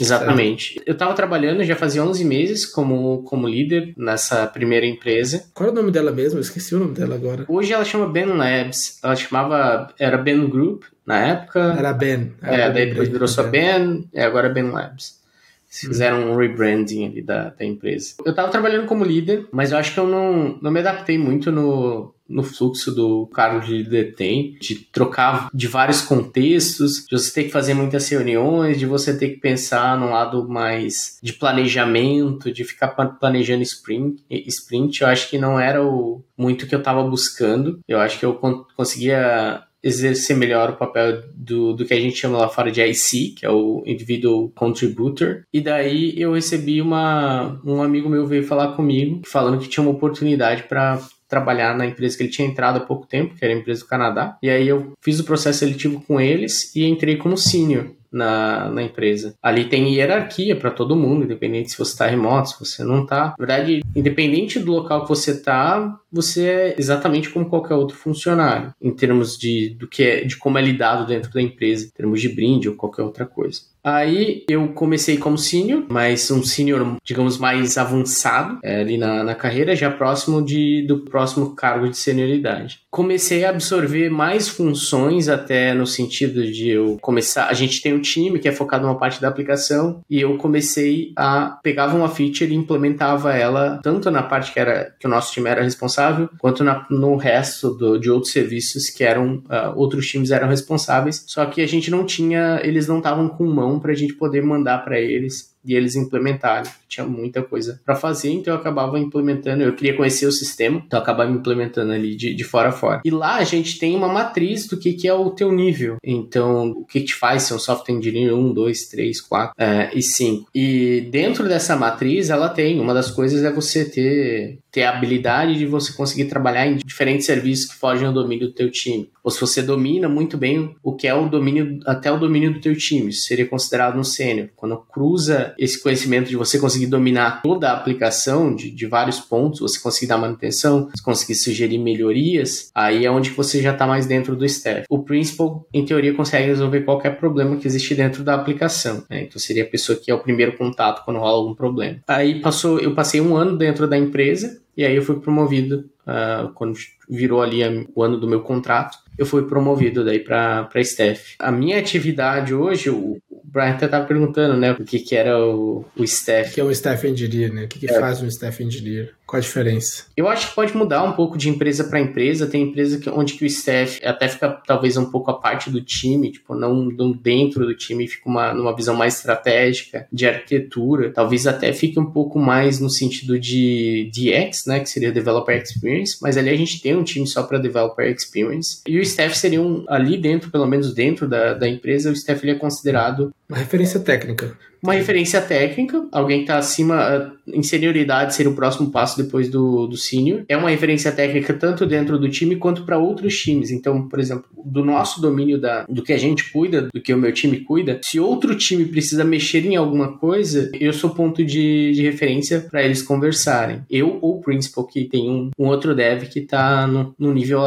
[SPEAKER 1] Exatamente. Eu estava trabalhando já fazia 11 meses como, como líder nessa primeira empresa.
[SPEAKER 2] Qual é o nome dela mesmo? Eu esqueci o nome dela agora.
[SPEAKER 1] Hoje ela chama Ben Labs. Ela chamava. Era Ben Group na época.
[SPEAKER 2] Era Ben.
[SPEAKER 1] Era é, daí depois virou só Ben, e agora é Ben Labs. Fizeram um rebranding ali da, da empresa. Eu estava trabalhando como líder, mas eu acho que eu não, não me adaptei muito no, no fluxo do cargo de líder tem, de trocar de vários contextos, de você ter que fazer muitas reuniões, de você ter que pensar num lado mais de planejamento, de ficar planejando sprint. Sprint, eu acho que não era o, muito que eu estava buscando. Eu acho que eu conseguia exercer melhor o papel do, do que a gente chama lá fora de IC, que é o Individual Contributor. E daí eu recebi uma. Um amigo meu veio falar comigo, falando que tinha uma oportunidade para trabalhar na empresa que ele tinha entrado há pouco tempo, que era a empresa do Canadá. E aí eu fiz o processo seletivo com eles e entrei como senior na, na empresa. Ali tem hierarquia para todo mundo, independente se você está remoto, se você não está. Na verdade, independente do local que você está, você é exatamente como qualquer outro funcionário, em termos de, do que é, de como é lidado dentro da empresa, em termos de brinde ou qualquer outra coisa. Aí eu comecei como sênior, mas um sênior, digamos, mais avançado é, ali na, na carreira, já próximo de, do próximo cargo de senioridade. Comecei a absorver mais funções, até no sentido de eu começar. A gente tem um time que é focado numa parte da aplicação, e eu comecei a. pegava uma feature e implementava ela tanto na parte que, era, que o nosso time era responsável, quanto na, no resto do, de outros serviços que eram. Uh, outros times eram responsáveis, só que a gente não tinha. eles não estavam com mão para a gente poder mandar para eles e eles implementarem. Tinha muita coisa para fazer, então eu acabava implementando. Eu queria conhecer o sistema, então eu acabava implementando ali de, de fora a fora. E lá a gente tem uma matriz do que, que é o teu nível. Então, o que te faz ser um software engineer 1, 2, 3, 4 é, e 5. E dentro dessa matriz, ela tem. Uma das coisas é você ter, ter a habilidade de você conseguir trabalhar em diferentes serviços que fogem ao domínio do teu time. Ou se você domina muito bem o que é o domínio, até o domínio do teu time. Seria considerado um sênior. Quando cruza esse conhecimento de você conseguir dominar toda a aplicação de, de vários pontos, você conseguir dar manutenção, você conseguir sugerir melhorias, aí é onde você já está mais dentro do staff. O principal, em teoria, consegue resolver qualquer problema que existe dentro da aplicação. Né? Então seria a pessoa que é o primeiro contato quando rola algum problema. Aí passou, eu passei um ano dentro da empresa e aí eu fui promovido uh, quando virou ali o ano do meu contrato eu fui promovido daí para staff. A minha atividade hoje, o Brian até estava perguntando, né, o que, que era o, o staff.
[SPEAKER 2] O que é um staff engineer, né? O que, que é. faz um staff engineer? Qual a diferença?
[SPEAKER 1] Eu acho que pode mudar um pouco de empresa para empresa. Tem empresa que, onde que o staff até fica talvez um pouco a parte do time, tipo, não, dentro do time, fica uma, numa visão mais estratégica, de arquitetura. Talvez até fique um pouco mais no sentido de DX, né, que seria Developer Experience, mas ali a gente tem um time só para Developer Experience. E o staff seria um, ali dentro, pelo menos dentro da, da empresa, o staff ele é considerado
[SPEAKER 2] uma referência técnica
[SPEAKER 1] uma referência técnica, alguém que está acima eh, em senioridade seria o próximo passo depois do, do senior. É uma referência técnica tanto dentro do time quanto para outros times. Então, por exemplo, do nosso domínio da, do que a gente cuida, do que o meu time cuida, se outro time precisa mexer em alguma coisa, eu sou ponto de, de referência para eles conversarem. Eu ou o principal, que tem um, um outro dev que está no, no nível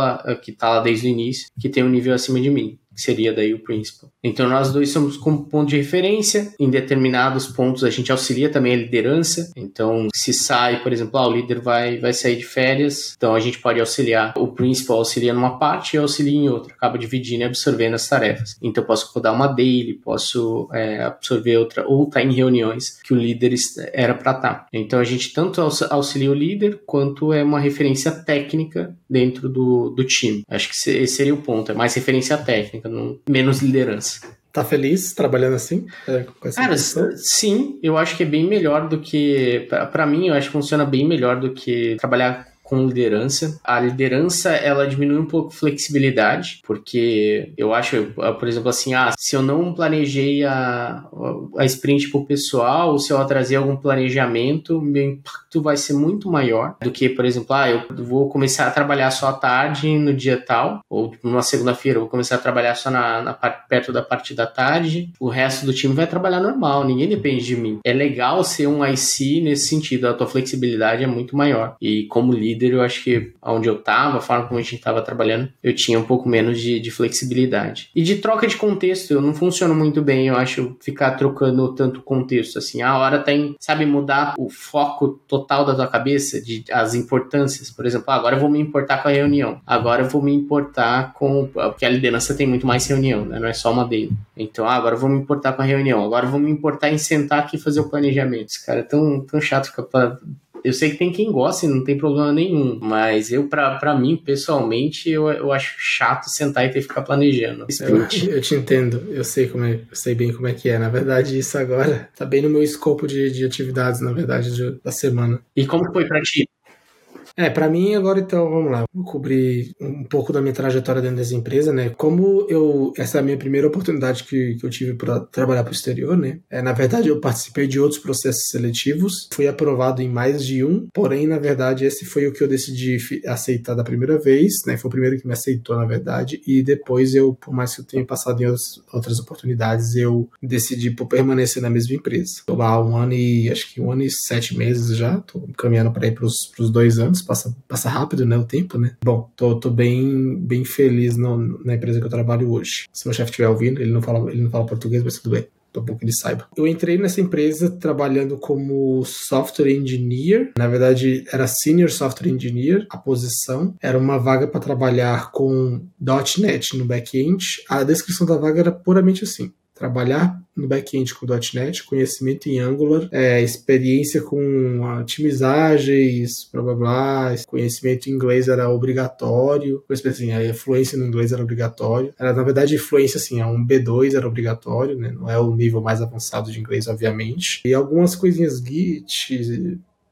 [SPEAKER 1] que está lá desde o início, que tem um nível acima de mim que seria daí o principal. Então nós dois somos como ponto de referência, em determinados pontos a gente auxilia também a liderança. Então se sai, por exemplo, ah, o líder vai vai sair de férias, então a gente pode auxiliar o principal auxilia numa parte e auxilia em outra, acaba dividindo e absorvendo as tarefas. Então eu posso rodar uma daily, posso é, absorver outra ou estar tá em reuniões que o líder era para estar. Tá. Então a gente tanto auxilia o líder quanto é uma referência técnica dentro do, do time. Acho que esse seria o ponto, é mais referência técnica menos liderança.
[SPEAKER 2] Tá feliz trabalhando assim?
[SPEAKER 1] É, Cara, sim, eu acho que é bem melhor do que. para mim, eu acho que funciona bem melhor do que trabalhar com liderança. A liderança, ela diminui um pouco a flexibilidade, porque eu acho, por exemplo, assim, ah, se eu não planejei a, a sprint pro pessoal, ou se eu atrasei algum planejamento, meu impacto vai ser muito maior do que, por exemplo, ah, eu vou começar a trabalhar só à tarde no dia tal, ou numa segunda-feira, vou começar a trabalhar só na, na perto da parte da tarde, o resto do time vai trabalhar normal, ninguém depende de mim. É legal ser um IC nesse sentido, a tua flexibilidade é muito maior. E como líder, líder, eu acho que onde eu estava, a forma como a gente estava trabalhando, eu tinha um pouco menos de, de, flexibilidade. E de troca de contexto, eu não funciono muito bem, eu acho, ficar trocando tanto contexto, assim, a hora tem, sabe, mudar o foco total da tua cabeça, de as importâncias, por exemplo, ah, agora eu vou me importar com a reunião, agora eu vou me importar com, porque a liderança tem muito mais reunião, né, não é só uma dele. Então, ah, agora eu vou me importar com a reunião, agora eu vou me importar em sentar aqui e fazer o planejamento. Cara é tão, tão chato ficar eu sei que tem quem gosta e não tem problema nenhum, mas eu, para mim, pessoalmente, eu, eu acho chato sentar e ter que ficar planejando.
[SPEAKER 2] Eu, eu, te entendo, eu sei como é, eu sei bem como é que é. Na verdade, isso agora tá bem no meu escopo de, de atividades, na verdade, de, da semana.
[SPEAKER 1] E como foi para ti?
[SPEAKER 2] É, para mim agora então, vamos lá, vou cobrir um pouco da minha trajetória dentro dessa empresa, né? Como eu, essa é a minha primeira oportunidade que, que eu tive para trabalhar para o exterior, né? É, na verdade, eu participei de outros processos seletivos, fui aprovado em mais de um, porém, na verdade, esse foi o que eu decidi aceitar da primeira vez, né? Foi o primeiro que me aceitou, na verdade, e depois eu, por mais que eu tenha passado em outras, outras oportunidades, eu decidi por permanecer na mesma empresa. Tô lá um ano e acho que um ano e sete meses já, tô caminhando para ir para os dois anos, passa, passa rápido, né? O tempo, né? Bom, tô, tô bem, bem feliz no, na empresa que eu trabalho hoje. Se meu chefe estiver ouvindo, ele não fala, ele não fala português, mas tudo bem que ele saiba. Eu entrei nessa empresa trabalhando como software engineer. Na verdade, era senior software engineer a posição. Era uma vaga para trabalhar com .NET no back-end. A descrição da vaga era puramente assim: trabalhar no back-end com .NET, conhecimento em Angular, é, experiência com otimizagens, blá blá blá, conhecimento em inglês era obrigatório, assim, a fluência no inglês era obrigatório. Era, na verdade, fluência, assim, é um B2 era obrigatório, né? Não é o nível mais avançado de inglês, obviamente. E algumas coisinhas Git,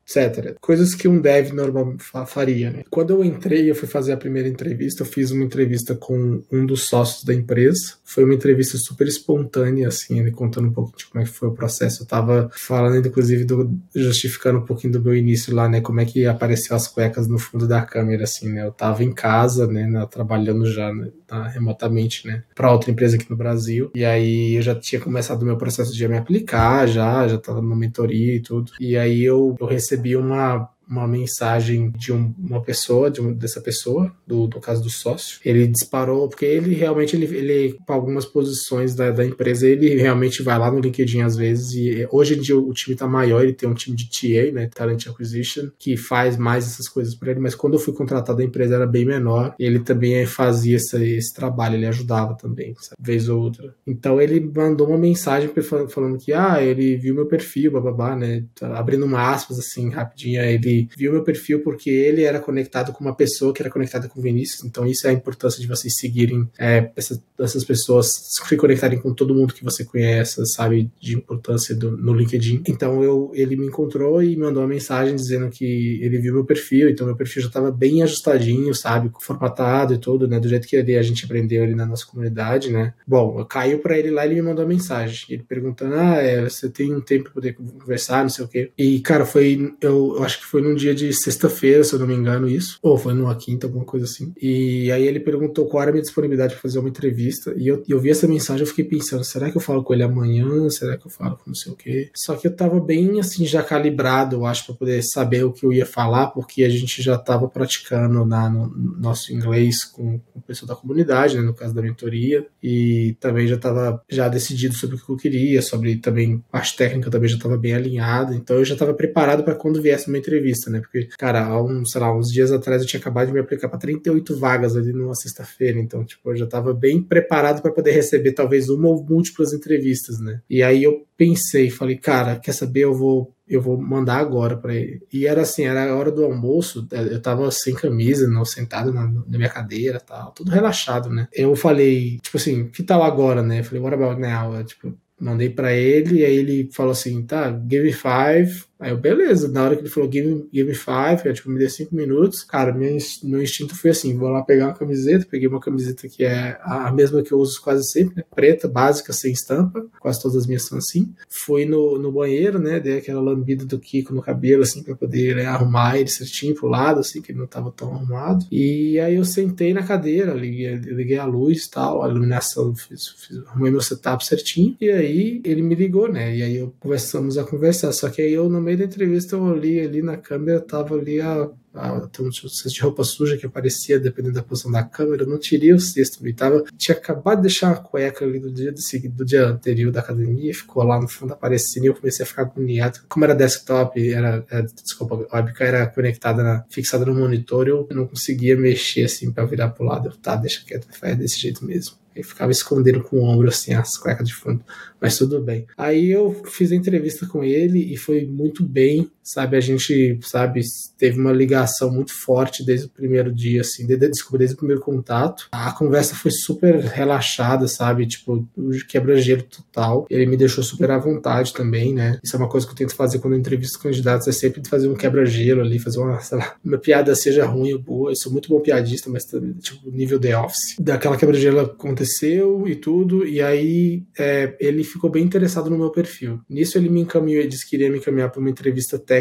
[SPEAKER 2] etc. Coisas que um dev normal faria, né? Quando eu entrei, eu fui fazer a primeira entrevista, eu fiz uma entrevista com um dos sócios da empresa. Foi uma entrevista super espontânea, assim, ele contando um pouco de como é que foi o processo. Eu tava falando, inclusive, do, justificando um pouquinho do meu início lá, né? Como é que apareceu as cuecas no fundo da câmera, assim, né? Eu tava em casa, né? Trabalhando já né, remotamente, né? Pra outra empresa aqui no Brasil. E aí eu já tinha começado o meu processo de me aplicar, já, já tava numa mentoria e tudo. E aí eu, eu recebi recebi uma uma mensagem de um, uma pessoa, de um, dessa pessoa, do, do caso do sócio. Ele disparou, porque ele realmente, ele, ele para algumas posições da, da empresa, ele realmente vai lá no LinkedIn às vezes. E hoje em dia o time tá maior, ele tem um time de TA, né, Talent Acquisition, que faz mais essas coisas para ele. Mas quando eu fui contratado, a empresa era bem menor. Ele também fazia esse, esse trabalho, ele ajudava também, sabe, vez ou outra. Então ele mandou uma mensagem falando que, ah, ele viu meu perfil, bababá, né, tá abrindo uma aspas assim, rapidinho, ele viu meu perfil porque ele era conectado com uma pessoa que era conectada com o Vinícius. Então, isso é a importância de vocês seguirem é, essas, essas, pessoas, se conectarem com todo mundo que você conhece, sabe, de importância do, no LinkedIn. Então, eu, ele me encontrou e mandou uma mensagem dizendo que ele viu meu perfil. Então, meu perfil já estava bem ajustadinho, sabe, formatado e tudo, né, do jeito que a gente aprendeu ali na nossa comunidade, né. Bom, caiu para ele lá e ele me mandou uma mensagem. Ele perguntando: ah, é, você tem um tempo para poder conversar, não sei o quê. E, cara, foi, eu, eu acho que foi num dia de sexta-feira, se eu não me engano, isso. Ou foi numa quinta, alguma coisa assim. E aí ele perguntou qual era a minha disponibilidade para fazer uma entrevista. E eu, eu vi essa mensagem, eu fiquei pensando, será que eu falo com ele amanhã? Será que eu falo com não sei o quê? Só que eu tava bem, assim, já calibrado, eu acho, para poder saber o que eu ia falar, porque a gente já tava praticando na, no nosso inglês com, com o pessoal da comunidade, né, no caso da mentoria. E também já tava já decidido sobre o que eu queria, sobre também parte técnica também já tava bem alinhada. Então eu já tava preparado para quando viesse uma entrevista entrevista, né? Porque, cara, há um, sei lá, uns dias atrás eu tinha acabado de me aplicar para 38 vagas ali numa sexta-feira, então, tipo, eu já estava bem preparado para poder receber talvez uma ou múltiplas entrevistas, né? E aí eu pensei, falei, cara, quer saber, eu vou eu vou mandar agora para ele. E era assim, era a hora do almoço, eu tava sem camisa, não sentado na, na, minha cadeira, tal, tudo relaxado, né? Eu falei, tipo assim, que tal agora, né? Eu falei, what about now? tipo, mandei para ele, e aí ele falou assim, tá, give me five, Aí eu, beleza, na hora que ele falou give me, give me five, tipo, me deu cinco minutos, cara, meu, meu instinto foi assim, vou lá pegar uma camiseta, peguei uma camiseta que é a mesma que eu uso quase sempre, né, preta, básica, sem estampa, quase todas as minhas são assim, fui no, no banheiro, né, dei aquela lambida do Kiko no cabelo, assim, pra poder né, arrumar ele certinho pro lado, assim, que ele não tava tão arrumado, e aí eu sentei na cadeira, liguei, liguei a luz e tal, a iluminação, fiz, fiz, arrumei meu setup certinho, e aí ele me ligou, né, e aí eu começamos a conversar, só que aí eu no meio da entrevista eu olhei ali na câmera, tava ali a ah, tem um cesto de roupa suja que aparecia dependendo da posição da câmera, eu não tirei o cesto, ele tava, tinha acabado de deixar a cueca ali do dia, do dia anterior da academia, ficou lá no fundo aparecendo e eu comecei a ficar agoniado. Como era desktop, era, era desculpa, a webcam era conectada, na, fixada no monitor, eu não conseguia mexer assim para virar pro lado. Eu, tá, deixa quieto, faz desse jeito mesmo. Ele ficava escondendo com o ombro, assim, as cuecas de fundo. Mas tudo bem. Aí eu fiz a entrevista com ele e foi muito bem sabe, a gente, sabe, teve uma ligação muito forte desde o primeiro dia, assim, desde, desculpa, desde o primeiro contato. A conversa foi super relaxada, sabe, tipo, quebra-gelo total. Ele me deixou super à vontade também, né? Isso é uma coisa que eu tento fazer quando eu entrevisto candidatos, é sempre fazer um quebra-gelo ali, fazer uma, sei lá, uma piada seja ruim ou boa. Eu sou muito bom piadista, mas tipo, nível The Office. Daquela quebra-gelo aconteceu e tudo, e aí é, ele ficou bem interessado no meu perfil. Nisso ele me encaminhou, ele disse que iria me encaminhar para uma entrevista técnica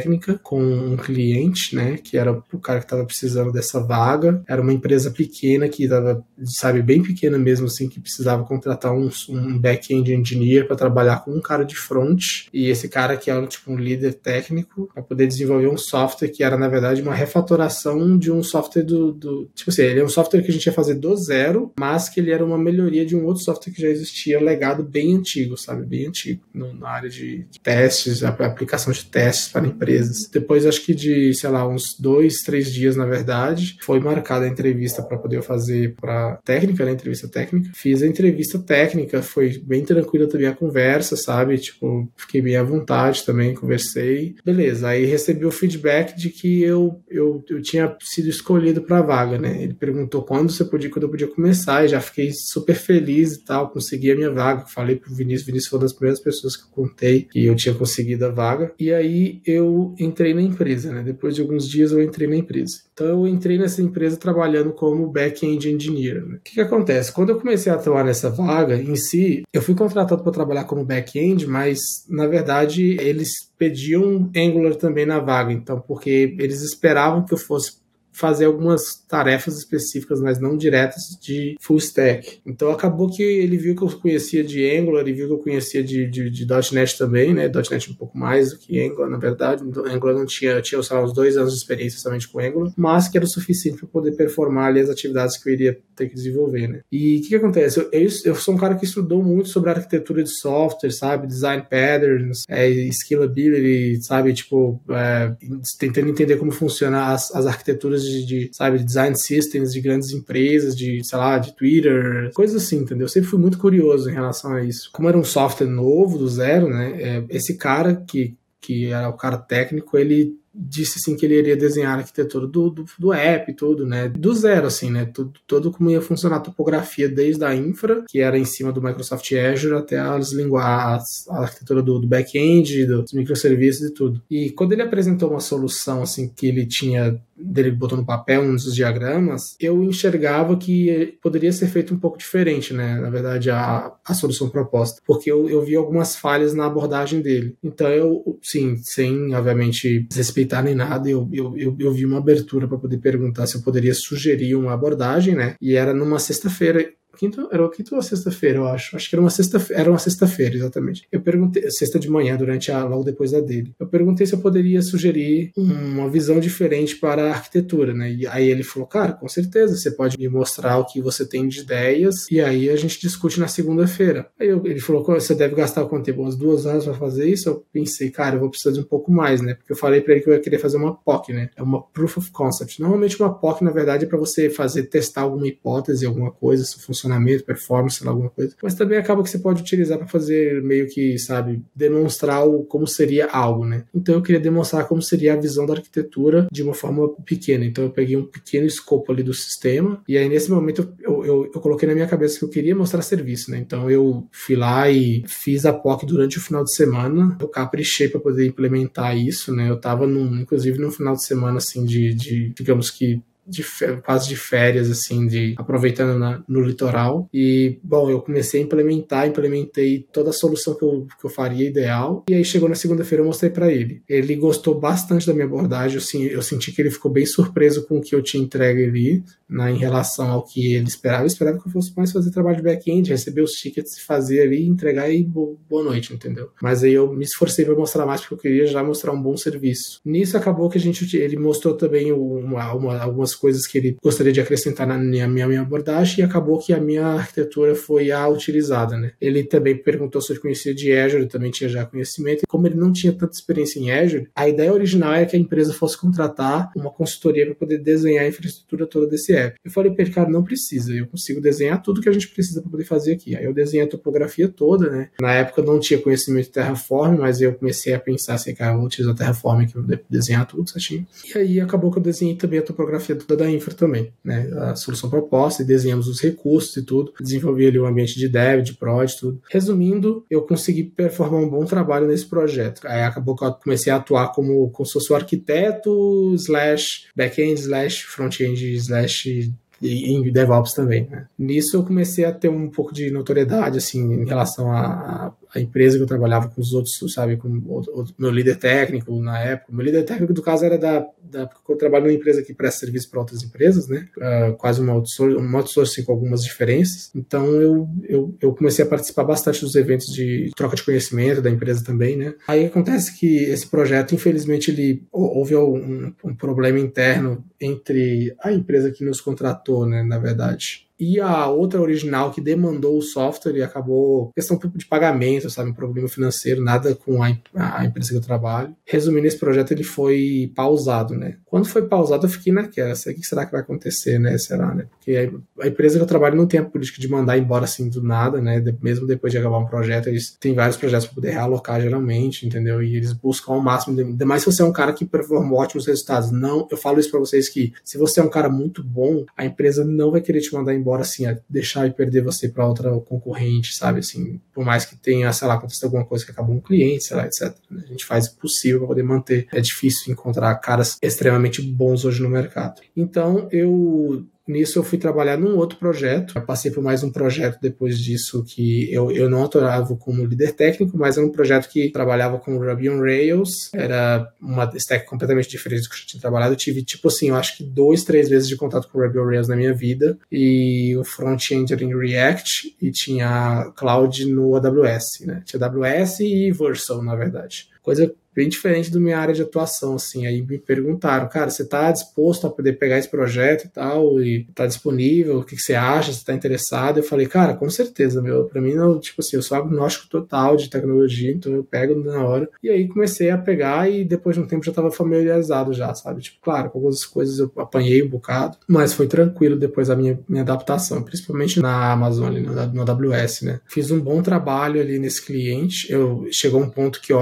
[SPEAKER 2] com um cliente, né, que era o cara que estava precisando dessa vaga. Era uma empresa pequena que estava, sabe, bem pequena mesmo, assim, que precisava contratar um, um back-end engineer para trabalhar com um cara de front, e esse cara que era tipo um líder técnico para poder desenvolver um software que era na verdade uma refatoração de um software do, do, tipo assim, ele é um software que a gente ia fazer do zero, mas que ele era uma melhoria de um outro software que já existia, legado bem antigo, sabe, bem antigo na área de testes, aplicação de testes para empresas. Depois acho que de, sei lá, uns dois, três dias na verdade, foi marcada a entrevista para poder fazer para técnica, né, entrevista técnica. Fiz a entrevista técnica, foi bem tranquila também a conversa, sabe, tipo, fiquei bem à vontade também, conversei. Beleza, aí recebi o feedback de que eu, eu, eu tinha sido escolhido para a vaga, né? Ele perguntou quando você podia, quando eu podia começar, e já fiquei super feliz e tal, consegui a minha vaga. Falei pro Vinícius, Vinícius foi uma das primeiras pessoas que eu contei que eu tinha conseguido a vaga. E aí eu entrei na empresa, né? Depois de alguns dias eu entrei na empresa. Então eu entrei nessa empresa trabalhando como back-end engineer. Né? O que, que acontece? Quando eu comecei a atuar nessa vaga em si, eu fui contratado para trabalhar como back-end, mas na verdade eles pediam Angular também na vaga, então porque eles esperavam que eu fosse fazer algumas tarefas específicas, mas não diretas de full stack. Então acabou que ele viu que eu conhecia de Angular, ele viu que eu conhecia de, de, de .NET também, né? .NET um pouco mais do que Angular, na verdade. Então, Angular não tinha, tinha sei lá, uns dois anos de experiência somente com Angular, mas que era o suficiente para poder performar ali as atividades que eu iria ter que desenvolver, né? E o que, que, acontece? Eu, eu, eu, sou um cara que estudou muito sobre arquitetura de software, sabe? Design patterns, é, scalability, sabe? Tipo, é, tentando entender como funcionam as, as arquiteturas de, de, sabe, design systems de grandes empresas, de, sei lá, de Twitter, coisas assim, entendeu? Eu sempre fui muito curioso em relação a isso. Como era um software novo, do zero, né? É, esse cara que, que era o cara técnico, ele disse assim que ele iria desenhar a arquitetura do, do, do app tudo, né? Do zero, assim, né? Tudo, todo como ia funcionar a topografia desde a infra, que era em cima do Microsoft Azure, até as linguagens, a arquitetura do, do back-end, dos microserviços e tudo. E quando ele apresentou uma solução, assim, que ele tinha dele botou no papel um dos diagramas, eu enxergava que poderia ser feito um pouco diferente, né? Na verdade, a, a solução proposta. Porque eu, eu vi algumas falhas na abordagem dele. Então, eu, sim, sem, obviamente, desrespeitar respeitar nem nada, eu, eu, eu, eu vi uma abertura para poder perguntar se eu poderia sugerir uma abordagem, né? E era numa sexta-feira quinta, era quinta ou sexta-feira, eu acho. Acho que era uma sexta, era uma sexta-feira, exatamente. Eu perguntei, sexta de manhã, durante a, logo depois da dele. Eu perguntei se eu poderia sugerir uma visão diferente para a arquitetura, né? E aí ele falou, cara, com certeza, você pode me mostrar o que você tem de ideias e aí a gente discute na segunda-feira. Aí eu, ele falou, você deve gastar quanto tempo? Umas duas horas para fazer isso? Eu pensei, cara, eu vou precisar de um pouco mais, né? Porque eu falei para ele que eu ia querer fazer uma POC, né? É uma Proof of Concept. Normalmente uma POC, na verdade, é para você fazer, testar alguma hipótese, alguma coisa, se funciona funcionamento, performance, alguma coisa. Mas também acaba que você pode utilizar para fazer meio que, sabe, demonstrar o, como seria algo, né? Então eu queria demonstrar como seria a visão da arquitetura de uma forma pequena. Então eu peguei um pequeno escopo ali do sistema e aí nesse momento eu, eu, eu coloquei na minha cabeça que eu queria mostrar serviço, né? Então eu fui lá e fiz a POC durante o final de semana. Eu caprichei para poder implementar isso, né? Eu tava num, inclusive no final de semana assim de, de digamos que de quase de férias, assim, de aproveitando na, no litoral. E, bom, eu comecei a implementar, implementei toda a solução que eu, que eu faria ideal. E aí chegou na segunda-feira, eu mostrei para ele. Ele gostou bastante da minha abordagem, assim, eu senti que ele ficou bem surpreso com o que eu tinha entregue ali, né, em relação ao que ele esperava. Eu esperava que eu fosse mais fazer trabalho de back-end, receber os tickets, fazer ali, entregar e boa noite, entendeu? Mas aí eu me esforcei para mostrar mais, porque eu queria já mostrar um bom serviço. Nisso acabou que a gente, ele mostrou também uma, uma, algumas algumas coisas que ele gostaria de acrescentar na minha, minha, minha abordagem e acabou que a minha arquitetura foi a utilizada, né? Ele também perguntou se eu conhecia de Azure, também tinha já conhecimento. E como ele não tinha tanta experiência em Azure, a ideia original era que a empresa fosse contratar uma consultoria para poder desenhar a infraestrutura toda desse app. Eu falei para ele, cara, não precisa, eu consigo desenhar tudo que a gente precisa para poder fazer aqui. Aí eu desenhei a topografia toda, né? Na época eu não tinha conhecimento de Terraform, mas eu comecei a pensar assim, cara, eu vou utilizar Terraform aqui para desenhar tudo certinho. E aí acabou que eu desenhei também a topografia toda da infra também, né? A solução proposta e desenhamos os recursos e tudo. Desenvolvi ali o um ambiente de dev, de prod, tudo. Resumindo, eu consegui performar um bom trabalho nesse projeto. Aí acabou que eu comecei a atuar como, como se arquiteto slash back-end slash front-end slash e em DevOps também. Né? Nisso eu comecei a ter um pouco de notoriedade assim em relação a, a empresa que eu trabalhava com os outros, sabe, com o, meu líder técnico na época. meu líder técnico, do caso, era da, da eu trabalho numa empresa que presta serviço para outras empresas, né? Uh, quase uma outsourcing, uma outsourcing com algumas diferenças. Então eu, eu, eu comecei a participar bastante dos eventos de troca de conhecimento da empresa também, né? Aí acontece que esse projeto, infelizmente, ele houve um, um problema interno entre a empresa que nos contratou, né? Na verdade e a outra original que demandou o software e acabou questão de pagamento, sabe, um problema financeiro, nada com a, a, empresa que eu trabalho. Resumindo, esse projeto ele foi pausado, né? Quando foi pausado, eu fiquei naquela, o que será que vai acontecer, né? Será, né? Porque a, a empresa que eu trabalho não tem a política de mandar embora assim do nada, né? De, mesmo depois de acabar um projeto, eles têm vários projetos para poder realocar geralmente, entendeu? E eles buscam ao máximo, ainda mais se você é um cara que performa ótimos resultados. Não, eu falo isso para vocês que se você é um cara muito bom, a empresa não vai querer te mandar embora embora, assim, deixar e perder você para outra concorrente, sabe? Assim, por mais que tenha, sei lá, acontecido alguma coisa que acabou um cliente, sei lá, etc. A gente faz o possível para poder manter. É difícil encontrar caras extremamente bons hoje no mercado. Então, eu Nisso eu fui trabalhar num outro projeto. Eu passei por mais um projeto depois disso que eu, eu não atuava como líder técnico, mas era um projeto que trabalhava com Ruby on Rails. Era uma stack completamente diferente do que eu tinha trabalhado. Eu tive, tipo assim, eu acho que dois, três vezes de contato com Ruby on Rails na minha vida. E o front-end era em React e tinha cloud no AWS, né? Tinha AWS e Vercel, na verdade. Coisa bem diferente da minha área de atuação, assim. Aí me perguntaram, cara, você está disposto a poder pegar esse projeto e tal, e tá disponível, o que, que você acha, você está interessado? Eu falei, cara, com certeza, meu, para mim, não, tipo assim, eu sou agnóstico total de tecnologia, então eu pego na hora. E aí comecei a pegar e depois de um tempo já estava familiarizado já, sabe? Tipo, claro, com algumas coisas eu apanhei um bocado, mas foi tranquilo depois a minha, minha adaptação, principalmente na Amazon, no, no AWS, né? Fiz um bom trabalho ali nesse cliente, eu chegou um ponto que eu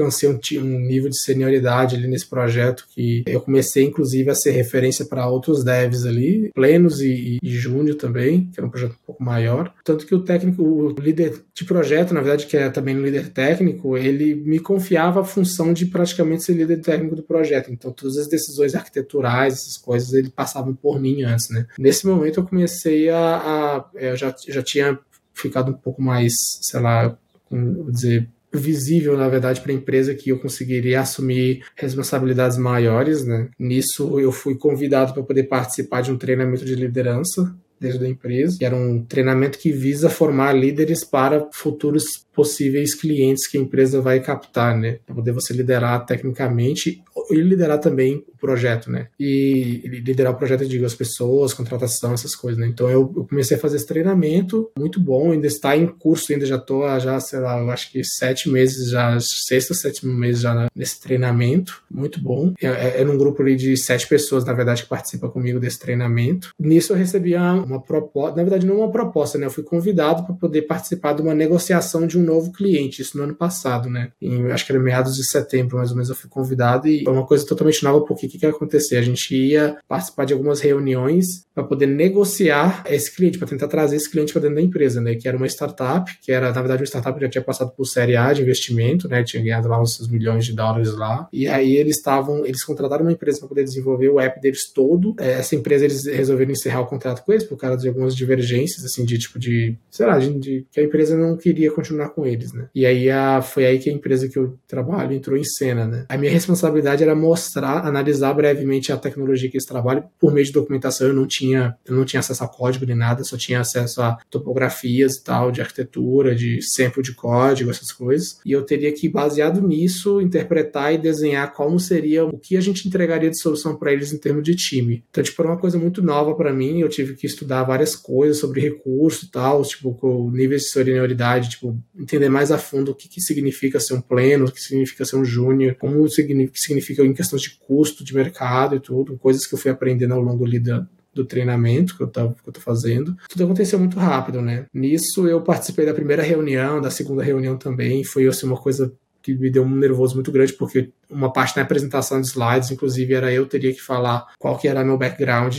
[SPEAKER 2] alcancei um, um nível de senioridade ali nesse projeto que eu comecei, inclusive, a ser referência para outros devs ali, plenos e, e júnior também, que era um projeto um pouco maior. Tanto que o técnico, o líder de projeto, na verdade, que é também um líder técnico, ele me confiava a função de praticamente ser líder técnico do projeto. Então, todas as decisões arquiteturais, essas coisas, ele passavam por mim antes, né? Nesse momento, eu comecei a. a eu já, já tinha ficado um pouco mais, sei lá, vou dizer, visível, na verdade, para a empresa que eu conseguiria assumir responsabilidades maiores, né? Nisso eu fui convidado para poder participar de um treinamento de liderança dentro da empresa, que era um treinamento que visa formar líderes para futuros possíveis clientes que a empresa vai captar, né? Para poder você liderar tecnicamente e liderar também projeto, né? E liderar o projeto, eu digo, as pessoas, contratação, essas coisas, né? Então eu, eu, comecei a fazer esse treinamento, muito bom, ainda está em curso, ainda já estou já, sei lá, eu acho que sete meses já, sexto, sétimo mês já nesse treinamento, muito bom. É, é, é num grupo ali de sete pessoas, na verdade, que participa comigo desse treinamento. Nisso eu recebi uma proposta, na verdade não uma proposta, né? Eu fui convidado para poder participar de uma negociação de um novo cliente, isso no ano passado, né? Em, acho que era meados de setembro, mais ou menos, eu fui convidado e foi uma coisa totalmente nova, porque o que, que ia acontecer? A gente ia participar de algumas reuniões para poder negociar esse cliente, para tentar trazer esse cliente para dentro da empresa, né? Que era uma startup, que era, na verdade, uma startup que já tinha passado por série A de investimento, né? Tinha ganhado lá uns milhões de dólares lá. E aí eles estavam, eles contrataram uma empresa para poder desenvolver o app deles todo. É, essa empresa, eles resolveram encerrar o contrato com eles por causa de algumas divergências, assim, de tipo de, sei lá, de, de que a empresa não queria continuar com eles, né? E aí a, foi aí que a empresa que eu trabalho entrou em cena, né? A minha responsabilidade era mostrar, analisar brevemente a tecnologia que eles trabalham por meio de documentação. Eu não tinha tinha, eu não tinha acesso a código nem nada, só tinha acesso a topografias e tal, de arquitetura, de sample de código, essas coisas. E eu teria que, baseado nisso, interpretar e desenhar como seria o que a gente entregaria de solução para eles em termos de time. Então, tipo, era uma coisa muito nova para mim, eu tive que estudar várias coisas sobre recurso e tal, tipo, com níveis de senioridade, tipo, entender mais a fundo o que, que significa ser um pleno, o que significa ser um júnior, como significa em questões de custo de mercado e tudo, coisas que eu fui aprendendo ao longo ali da, do treinamento que eu, tava, que eu tô fazendo. Tudo aconteceu muito rápido, né? Nisso eu participei da primeira reunião, da segunda reunião também. Foi assim, uma coisa que me deu um nervoso muito grande, porque uma parte da apresentação de slides, inclusive, era eu teria que falar qual que era meu background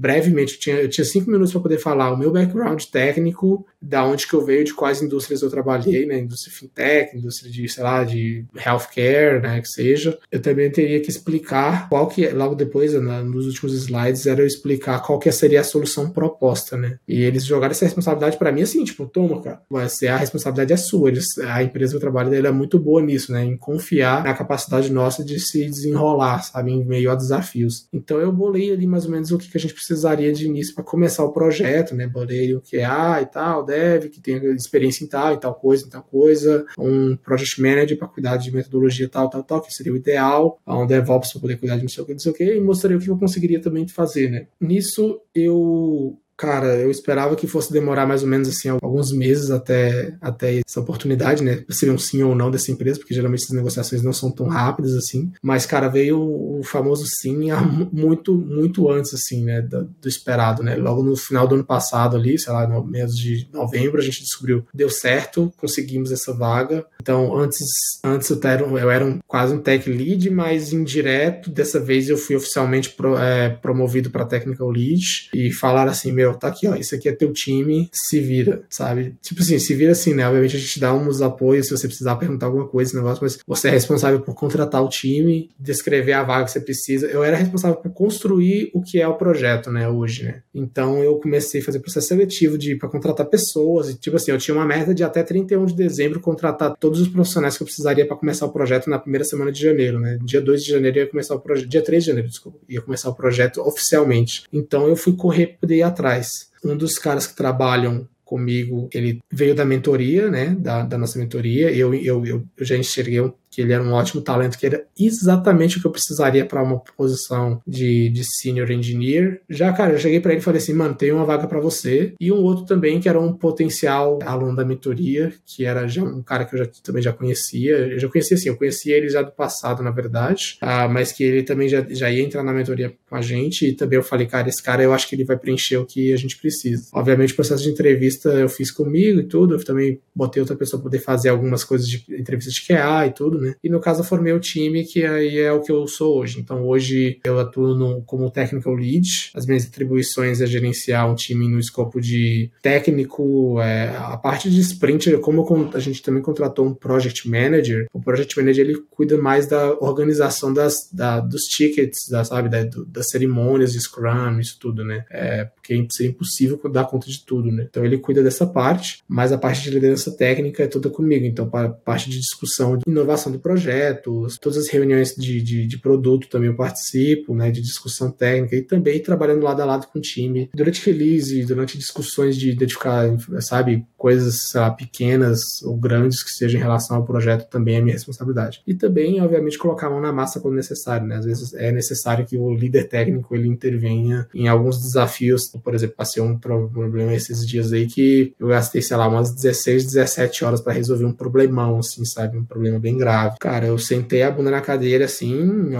[SPEAKER 2] brevemente, eu tinha, eu tinha cinco minutos para poder falar o meu background técnico, da onde que eu veio, de quais indústrias eu trabalhei, né? Indústria fintech, indústria de, sei lá, de healthcare, né? Que seja. Eu também teria que explicar qual que, logo depois, né, nos últimos slides, era eu explicar qual que seria a solução proposta, né? E eles jogaram essa responsabilidade para mim assim, tipo, toma, cara, mas a responsabilidade é sua. Eles, a empresa que eu trabalho dele é muito boa nisso, né? Em confiar na capacidade nossa de se desenrolar, sabe? Em meio a desafios. Então eu bolei ali mais ou menos o que, que a gente precisaria de início para começar o projeto, né? Bolei o QA e tal, dev, que tenha experiência em tal e tal coisa, em tal coisa, um project manager para cuidar de metodologia tal, tal, tal, que seria o ideal, um DevOps para poder cuidar de não sei o que, não sei o que, e mostraria o que eu conseguiria também fazer, né? Nisso eu Cara, eu esperava que fosse demorar mais ou menos assim alguns meses até, até essa oportunidade, né? Seria um sim ou não dessa empresa, porque geralmente essas negociações não são tão rápidas assim. Mas, cara, veio o famoso sim muito, muito antes, assim, né? Do, do, esperado, né? Logo no final do ano passado ali, sei lá, no mês de novembro, a gente descobriu, deu certo, conseguimos essa vaga. Então, antes, antes eu, era, eu era um, quase um tech lead, mas indireto, dessa vez eu fui oficialmente pro, é, promovido para technical lead e falaram assim, meu, tá aqui, ó, isso aqui é teu time, se vira, sabe? Tipo assim, se vira assim, né? Obviamente a gente dá uns apoios se você precisar perguntar alguma coisa, esse negócio, mas você é responsável por contratar o time, descrever a vaga que você precisa. Eu era responsável por construir o que é o projeto, né, hoje, né? Então eu comecei a fazer processo seletivo de para contratar pessoas, e tipo assim, eu tinha uma meta de até 31 de dezembro contratar todos os profissionais que eu precisaria para começar o projeto na primeira semana de janeiro, né? Dia 2 de janeiro ia começar o projeto, dia 3 de janeiro, desculpa, ia começar o projeto oficialmente. Então eu fui correr para ir atrás atrás. Um dos caras que trabalham comigo, ele veio da mentoria, né, da, da nossa mentoria, eu, eu, eu, eu já enxerguei um que ele era um ótimo talento, que era exatamente o que eu precisaria para uma posição de, de senior engineer. Já, cara, eu cheguei para ele e falei assim, mano, tem uma vaga para você. E um outro também, que era um potencial aluno da mentoria, que era já um cara que eu já, também já conhecia. Eu já conhecia, assim, eu conhecia ele já do passado, na verdade, ah, mas que ele também já, já ia entrar na mentoria com a gente. E também eu falei, cara, esse cara eu acho que ele vai preencher o que a gente precisa. Obviamente, o processo de entrevista eu fiz comigo e tudo. Eu também botei outra pessoa para poder fazer algumas coisas de entrevista de QA e tudo né? E no caso eu formei o time, que aí é o que eu sou hoje. Então hoje eu atuo no, como technical lead. As minhas atribuições é gerenciar um time no escopo de técnico, é, a parte de sprint, como a gente também contratou um project manager, o project manager ele cuida mais da organização das, da, dos tickets, da, sabe, da, do, das cerimônias Scrum, isso tudo, né? É, porque seria impossível dar conta de tudo, né? Então ele cuida dessa parte, mas a parte de liderança técnica é toda comigo. Então, para parte de discussão de inovação do projetos, todas as reuniões de, de, de, produto também eu participo, né, de discussão técnica e também trabalhando lado a lado com o time. Durante release, durante discussões de identificar, sabe, coisas lá, pequenas ou grandes que sejam em relação ao projeto também é minha responsabilidade. E também, obviamente, colocar a mão na massa quando necessário, né? Às vezes é necessário que o líder técnico ele intervenha em alguns desafios. Por exemplo, passei um problema esses dias aí que eu gastei, sei lá, umas 16, 17 horas para resolver um problemão, assim, sabe? Um problema bem grave Cara, eu sentei a bunda na cadeira, assim,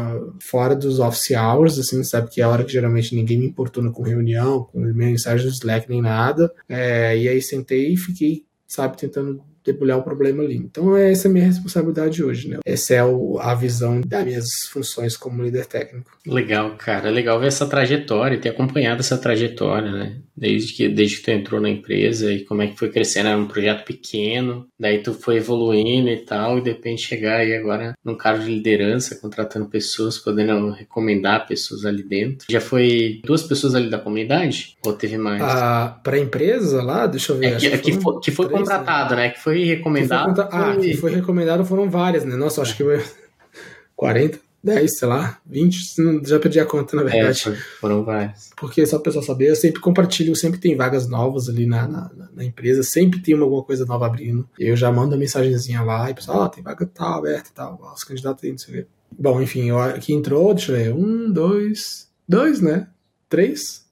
[SPEAKER 2] fora dos office hours, assim, sabe? Que é a hora que geralmente ninguém me importuna com reunião, com mensagem do Slack, nem nada. É, e aí sentei e fiquei, sabe, tentando debulhar o problema ali. Então, essa é a minha responsabilidade hoje, né? Essa é a visão das minhas funções como líder técnico.
[SPEAKER 1] Legal, cara. Legal ver essa trajetória, ter acompanhado essa trajetória, né? Desde que, desde que tu entrou na empresa e como é que foi crescendo. Era um projeto pequeno, daí tu foi evoluindo e tal, e de repente chegar aí agora num cargo de liderança, contratando pessoas, podendo recomendar pessoas ali dentro. Já foi duas pessoas ali da comunidade? Ou teve mais?
[SPEAKER 2] Ah, pra empresa lá, deixa eu ver.
[SPEAKER 1] É, que, que, foi, que foi três, contratado, né? Que foi recomendado.
[SPEAKER 2] Que foi, foi... Ah, que foi recomendado foram várias, né? Nossa, acho que foi 40. 10, sei lá, 20, já perdi a conta, na verdade.
[SPEAKER 1] É, foram vários.
[SPEAKER 2] Porque só o pessoal saber, eu sempre compartilho, sempre tem vagas novas ali na, na, na, empresa, sempre tem alguma coisa nova abrindo. Eu já mando a mensagenzinha lá e o pessoal, ó, tem vaga tal, aberta e tal, os candidatos aí, não sei o quê. Bom, enfim, aqui entrou, deixa eu ver, um, dois, dois, né? Três?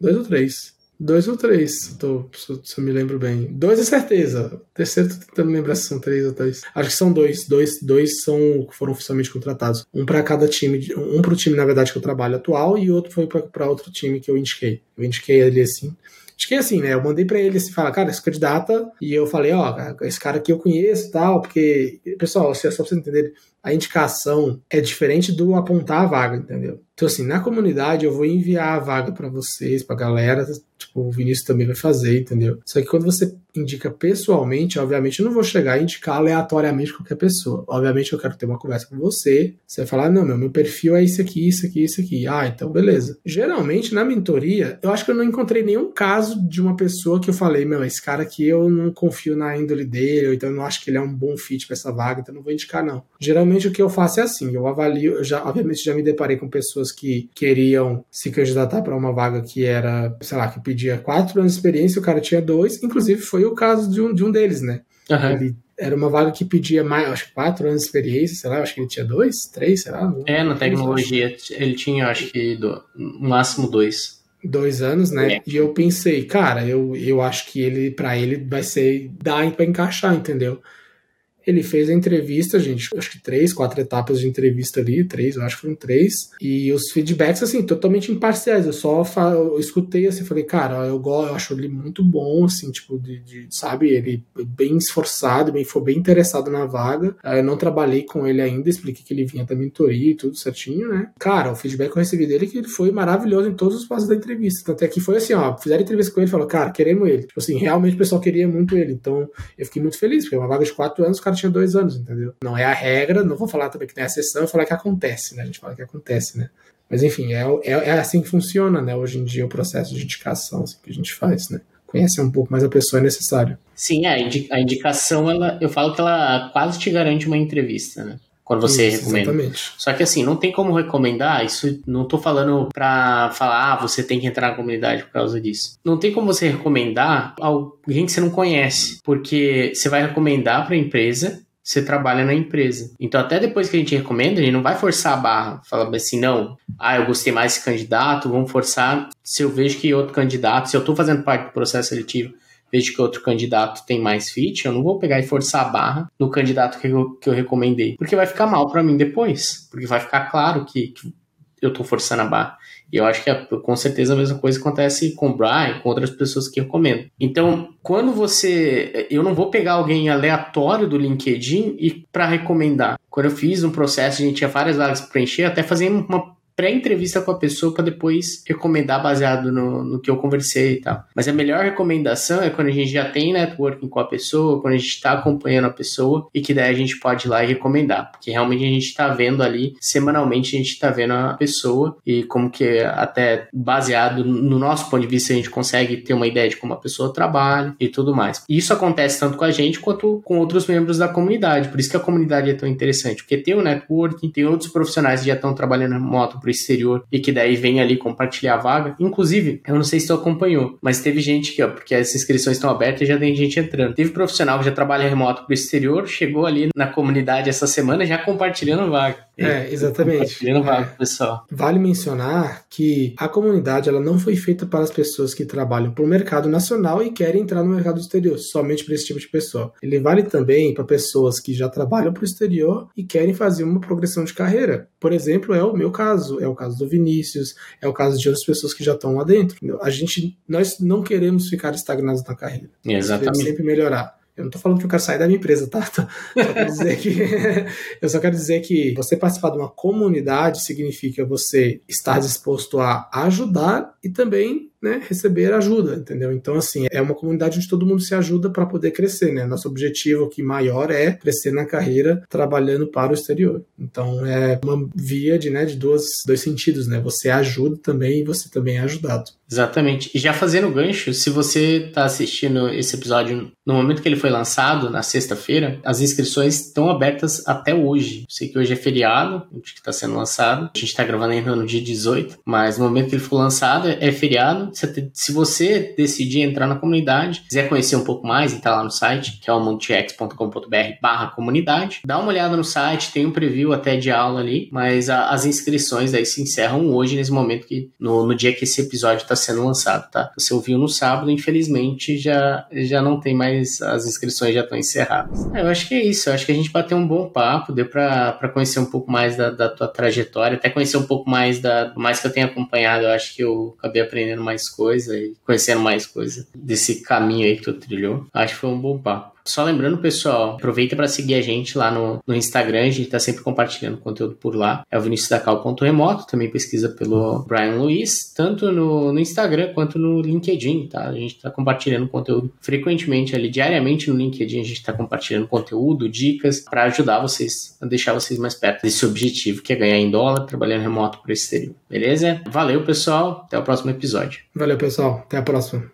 [SPEAKER 2] Dois ou três? Dois ou três, tô, se, eu me lembro bem. Dois é certeza. O terceiro, tô tentando lembrar se são três ou três. Acho que são dois. Dois, dois são, foram oficialmente contratados. Um para cada time, um pro time, na verdade, que eu trabalho atual, e outro foi para outro time que eu indiquei. Eu indiquei ele assim. Indiquei assim, né? Eu mandei para ele assim, fala, cara, esse candidata, e eu falei, ó, esse cara aqui eu conheço tal, porque, pessoal, só pra vocês entenderem, a indicação é diferente do apontar a vaga, entendeu? Então, assim, na comunidade eu vou enviar a vaga para vocês, pra galera, tipo, o Vinícius também vai fazer, entendeu? Só que quando você indica pessoalmente, obviamente eu não vou chegar e indicar aleatoriamente qualquer pessoa. Obviamente eu quero ter uma conversa com você. Você vai falar, não, meu, meu perfil é isso aqui, isso aqui, isso aqui. Ah, então beleza. Geralmente na mentoria, eu acho que eu não encontrei nenhum caso de uma pessoa que eu falei, meu, esse cara aqui eu não confio na índole dele, ou então eu não acho que ele é um bom fit para essa vaga, então não vou indicar, não. Geralmente o que eu faço é assim, eu avalio, eu já, obviamente já me deparei com pessoas que queriam se candidatar para uma vaga que era, sei lá, que pedia quatro anos de experiência, o cara tinha dois, inclusive foi o caso de um, de um deles, né? Uhum. Ele era uma vaga que pedia mais, acho que quatro anos de experiência, sei lá, acho que ele tinha dois, três, sei lá.
[SPEAKER 1] É, na tecnologia ele tinha, acho que, do, no máximo dois.
[SPEAKER 2] Dois anos, né? É. E eu pensei, cara, eu, eu acho que ele, para ele, vai ser, dá pra encaixar, entendeu? Ele fez a entrevista, gente, acho que três, quatro etapas de entrevista ali, três, eu acho que foram três. E os feedbacks, assim, totalmente imparciais. Eu só eu escutei assim, falei, cara, eu, gosto, eu acho ele muito bom, assim, tipo, de, de, sabe, ele bem esforçado, bem, foi bem interessado na vaga. Eu não trabalhei com ele ainda, expliquei que ele vinha da mentoria e tudo certinho, né? Cara, o feedback que eu recebi dele é que ele foi maravilhoso em todos os passos da entrevista. Tanto é que foi assim, ó, fizeram entrevista com ele e falou, cara, queremos ele. Tipo assim, realmente o pessoal queria muito ele. Então, eu fiquei muito feliz, porque é uma vaga de quatro anos, cara cara tinha dois anos, entendeu? Não é a regra, não vou falar também que tem a exceção, eu falar que acontece, né? A gente fala que acontece, né? Mas enfim, é, é, é assim que funciona, né? Hoje em dia o processo de indicação assim, que a gente faz, né? Conhecer um pouco mais a pessoa é necessário.
[SPEAKER 1] Sim, é, a indicação, ela, eu falo que ela quase te garante uma entrevista, né? Quando você isso, recomenda. Exatamente. Só que assim, não tem como recomendar, isso não tô falando pra falar, ah, você tem que entrar na comunidade por causa disso. Não tem como você recomendar alguém que você não conhece, porque você vai recomendar pra empresa, você trabalha na empresa. Então, até depois que a gente recomenda, a gente não vai forçar a barra, falar assim, não, ah, eu gostei mais desse candidato, vamos forçar. Se eu vejo que outro candidato, se eu tô fazendo parte do processo seletivo, vejo que outro candidato tem mais fit, eu não vou pegar e forçar a barra no candidato que eu, que eu recomendei, porque vai ficar mal para mim depois, porque vai ficar claro que, que eu estou forçando a barra. E eu acho que é, com certeza a mesma coisa acontece com o Brian, com outras pessoas que recomendam. Então, quando você. Eu não vou pegar alguém aleatório do LinkedIn e para recomendar. Quando eu fiz um processo, a gente tinha várias vagas para preencher, até fazer uma pré-entrevista com a pessoa para depois recomendar baseado no, no que eu conversei e tal. Mas a melhor recomendação é quando a gente já tem networking com a pessoa, quando a gente está acompanhando a pessoa e que daí a gente pode ir lá e recomendar. Porque realmente a gente está vendo ali, semanalmente a gente está vendo a pessoa e como que até baseado no nosso ponto de vista a gente consegue ter uma ideia de como a pessoa trabalha e tudo mais. E isso acontece tanto com a gente quanto com outros membros da comunidade. Por isso que a comunidade é tão interessante, porque tem o networking, tem outros profissionais que já estão trabalhando remoto para o exterior e que daí vem ali compartilhar a vaga. Inclusive, eu não sei se tu acompanhou, mas teve gente que, ó, porque as inscrições estão abertas e já tem gente entrando. Teve profissional que já trabalha remoto para o exterior, chegou ali na comunidade essa semana já compartilhando vaga.
[SPEAKER 2] É, exatamente.
[SPEAKER 1] É. pessoal.
[SPEAKER 2] Vale mencionar que a comunidade ela não foi feita para as pessoas que trabalham para o mercado nacional e querem entrar no mercado exterior, somente para esse tipo de pessoa. Ele vale também para pessoas que já trabalham para o exterior e querem fazer uma progressão de carreira. Por exemplo, é o meu caso, é o caso do Vinícius, é o caso de outras pessoas que já estão lá dentro. A gente, nós não queremos ficar estagnados na carreira.
[SPEAKER 1] Exatamente.
[SPEAKER 2] Nós queremos sempre melhorar. Eu não estou falando que eu quero sair da minha empresa, tá? Só quero dizer que, eu só quero dizer que você participar de uma comunidade significa você estar disposto a ajudar e também né, receber ajuda, entendeu? Então, assim, é uma comunidade onde todo mundo se ajuda para poder crescer, né? Nosso objetivo aqui maior é crescer na carreira trabalhando para o exterior. Então, é uma via de, né, de duas, dois sentidos, né? Você ajuda também e você também é ajudado.
[SPEAKER 1] Exatamente. E já fazendo gancho, se você está assistindo esse episódio no momento que ele foi lançado, na sexta-feira, as inscrições estão abertas até hoje. sei que hoje é feriado, que está sendo lançado. A gente está gravando ainda no dia 18, mas no momento que ele for lançado é feriado. Se você decidir entrar na comunidade, quiser conhecer um pouco mais, entrar lá no site, que é o multiex.com.br barra comunidade. Dá uma olhada no site, tem um preview até de aula ali, mas a, as inscrições aí se encerram hoje, nesse momento que, no, no dia que esse episódio está sendo lançado, tá? Você ouviu no sábado, infelizmente já, já não tem mais, as inscrições já estão encerradas. É, eu acho que é isso, eu acho que a gente bateu um bom papo, deu para conhecer um pouco mais da, da tua trajetória, até conhecer um pouco mais da, mais que eu tenho acompanhado, eu acho que eu acabei aprendendo mais coisa e conhecendo mais coisa desse caminho aí que tu trilhou. Acho que foi um bom papo. Só lembrando, pessoal, aproveita para seguir a gente lá no, no Instagram, a gente está sempre compartilhando conteúdo por lá. É o Vinícius da Cal.remoto, também pesquisa pelo Brian Luiz, tanto no, no Instagram quanto no LinkedIn, tá? A gente está compartilhando conteúdo frequentemente ali, diariamente no LinkedIn, a gente está compartilhando conteúdo, dicas para ajudar vocês, a deixar vocês mais perto desse objetivo, que é ganhar em dólar, trabalhando remoto para o exterior. Beleza? Valeu, pessoal. Até o próximo episódio.
[SPEAKER 2] Valeu, pessoal. Até a próxima.